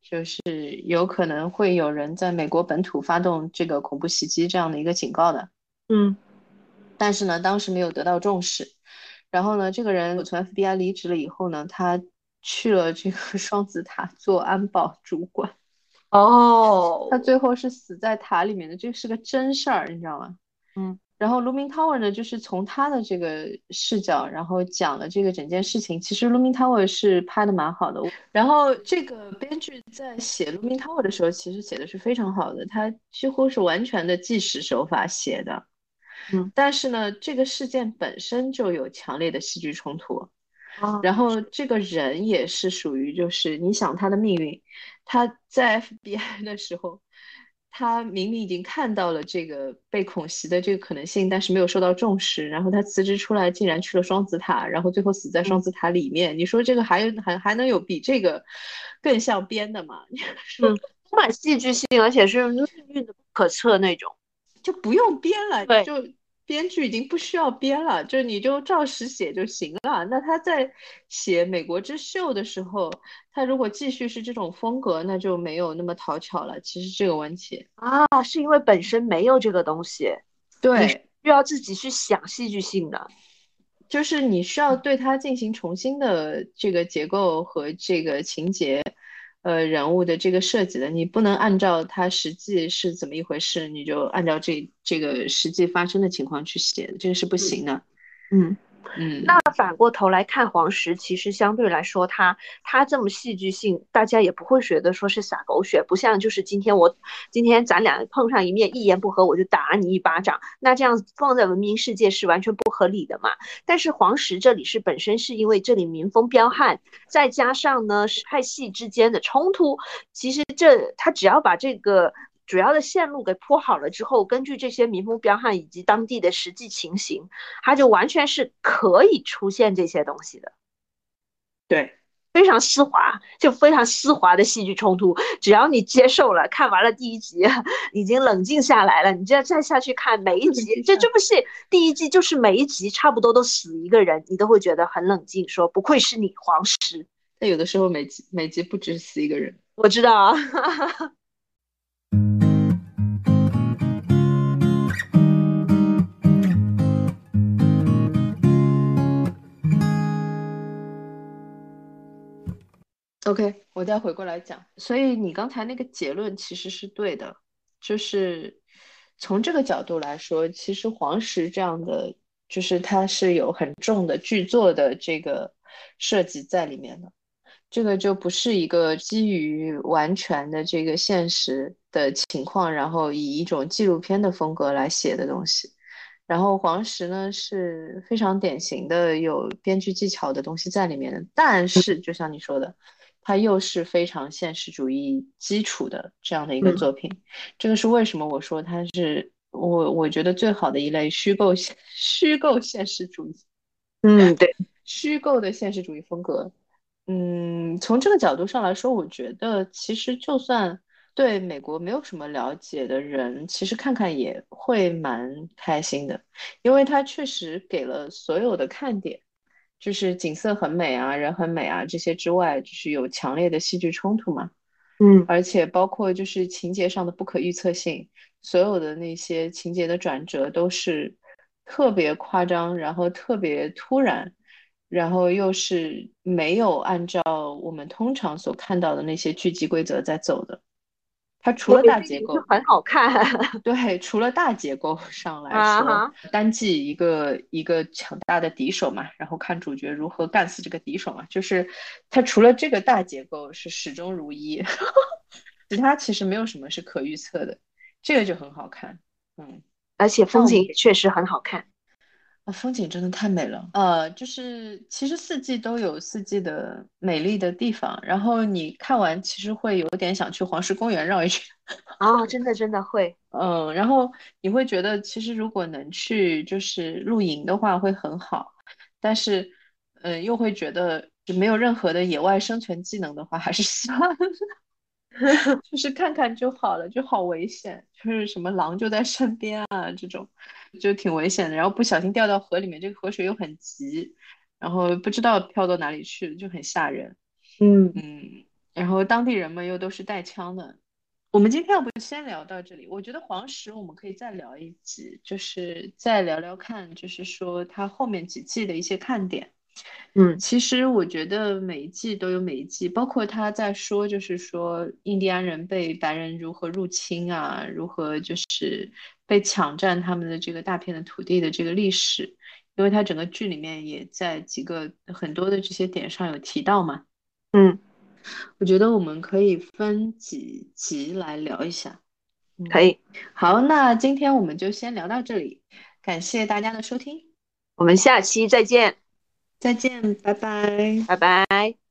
就是有可能会有人在美国本土发动这个恐怖袭击这样的一个警告的。嗯，但是呢，当时没有得到重视。然后呢，这个人从 FBI 离职了以后呢，他去了这个 <laughs> 双子塔做安保主管。哦，他最后是死在塔里面的，这是个真事儿，你知道吗？嗯，然后 Looming Tower 呢，就是从他的这个视角，然后讲了这个整件事情。其实 Looming Tower 是拍的蛮好的。然后这个编剧在写 Looming Tower 的时候，其实写的是非常好的，他几乎是完全的纪实手法写的。嗯，但是呢，这个事件本身就有强烈的戏剧冲突。啊，然后这个人也是属于，就是你想他的命运，他在 <laughs> FBI 的时候。他明明已经看到了这个被恐袭的这个可能性，但是没有受到重视。然后他辞职出来，竟然去了双子塔，然后最后死在双子塔里面。你说这个还有还还能有比这个更像编的吗？<laughs> 嗯，充满戏剧性，而且是命运的不可测那种，就不用编了，对就。编剧已经不需要编了，就你就照实写就行了。那他在写《美国之秀》的时候，他如果继续是这种风格，那就没有那么讨巧了。其实这个问题啊，是因为本身没有这个东西，对，需要自己去想戏剧性的，就是你需要对它进行重新的这个结构和这个情节。呃，人物的这个设计的，你不能按照他实际是怎么一回事，你就按照这这个实际发生的情况去写，这个是不行的。嗯。嗯，那反过头来看黄石，其实相对来说，他他这么戏剧性，大家也不会觉得说是撒狗血，不像就是今天我今天咱俩碰上一面，一言不合我就打你一巴掌，那这样放在文明世界是完全不合理的嘛。但是黄石这里是本身是因为这里民风彪悍，再加上呢派系之间的冲突，其实这他只要把这个。主要的线路给铺好了之后，根据这些民风彪悍以及当地的实际情形，它就完全是可以出现这些东西的。对，非常丝滑，就非常丝滑的戏剧冲突。只要你接受了，看完了第一集，已经冷静下来了，你就要再下去看每一集。这这部戏第一季就是每一集差不多都死一个人，你都会觉得很冷静，说不愧是你黄石。但有的时候每集每集不止死一个人，我知道啊。<laughs> OK，我再回过来讲，所以你刚才那个结论其实是对的，就是从这个角度来说，其实黄石这样的，就是它是有很重的剧作的这个设计在里面的，这个就不是一个基于完全的这个现实的情况，然后以一种纪录片的风格来写的东西，然后黄石呢是非常典型的有编剧技巧的东西在里面的，但是就像你说的。它又是非常现实主义基础的这样的一个作品，这个是为什么我说它是我我觉得最好的一类虚构 <laughs> 虚构现实主义。嗯，对，<laughs> 虚构的现实主义风格。嗯，从这个角度上来说，我觉得其实就算对美国没有什么了解的人，其实看看也会蛮开心的，因为它确实给了所有的看点。就是景色很美啊，人很美啊，这些之外，就是有强烈的戏剧冲突嘛，嗯，而且包括就是情节上的不可预测性，所有的那些情节的转折都是特别夸张，然后特别突然，然后又是没有按照我们通常所看到的那些剧集规则在走的。它除了大结构很好看，<laughs> 对，除了大结构上来说，单季一个一个强大的敌手嘛，然后看主角如何干死这个敌手嘛，就是它除了这个大结构是始终如一，<laughs> 其他其实没有什么是可预测的，这个就很好看，嗯，而且风景也确实很好看。啊，风景真的太美了。呃，就是其实四季都有四季的美丽的地方，然后你看完其实会有点想去黄石公园绕一圈。啊，真的真的会。嗯，然后你会觉得其实如果能去就是露营的话会很好，但是，嗯，又会觉得就没有任何的野外生存技能的话，还是算了。<laughs> 就是看看就好了，就好危险，就是什么狼就在身边啊，这种就挺危险的。然后不小心掉到河里面，这个河水又很急，然后不知道飘到哪里去了，就很吓人。嗯嗯，然后当地人们又都是带枪的。我们今天要不先聊到这里？我觉得黄石我们可以再聊一集，就是再聊聊看，就是说它后面几季的一些看点。嗯，其实我觉得每一季都有每一季，包括他在说，就是说印第安人被白人如何入侵啊，如何就是被抢占他们的这个大片的土地的这个历史，因为他整个剧里面也在几个很多的这些点上有提到嘛。嗯，我觉得我们可以分几集来聊一下。可以，好，那今天我们就先聊到这里，感谢大家的收听，我们下期再见，再见，拜拜。拜拜。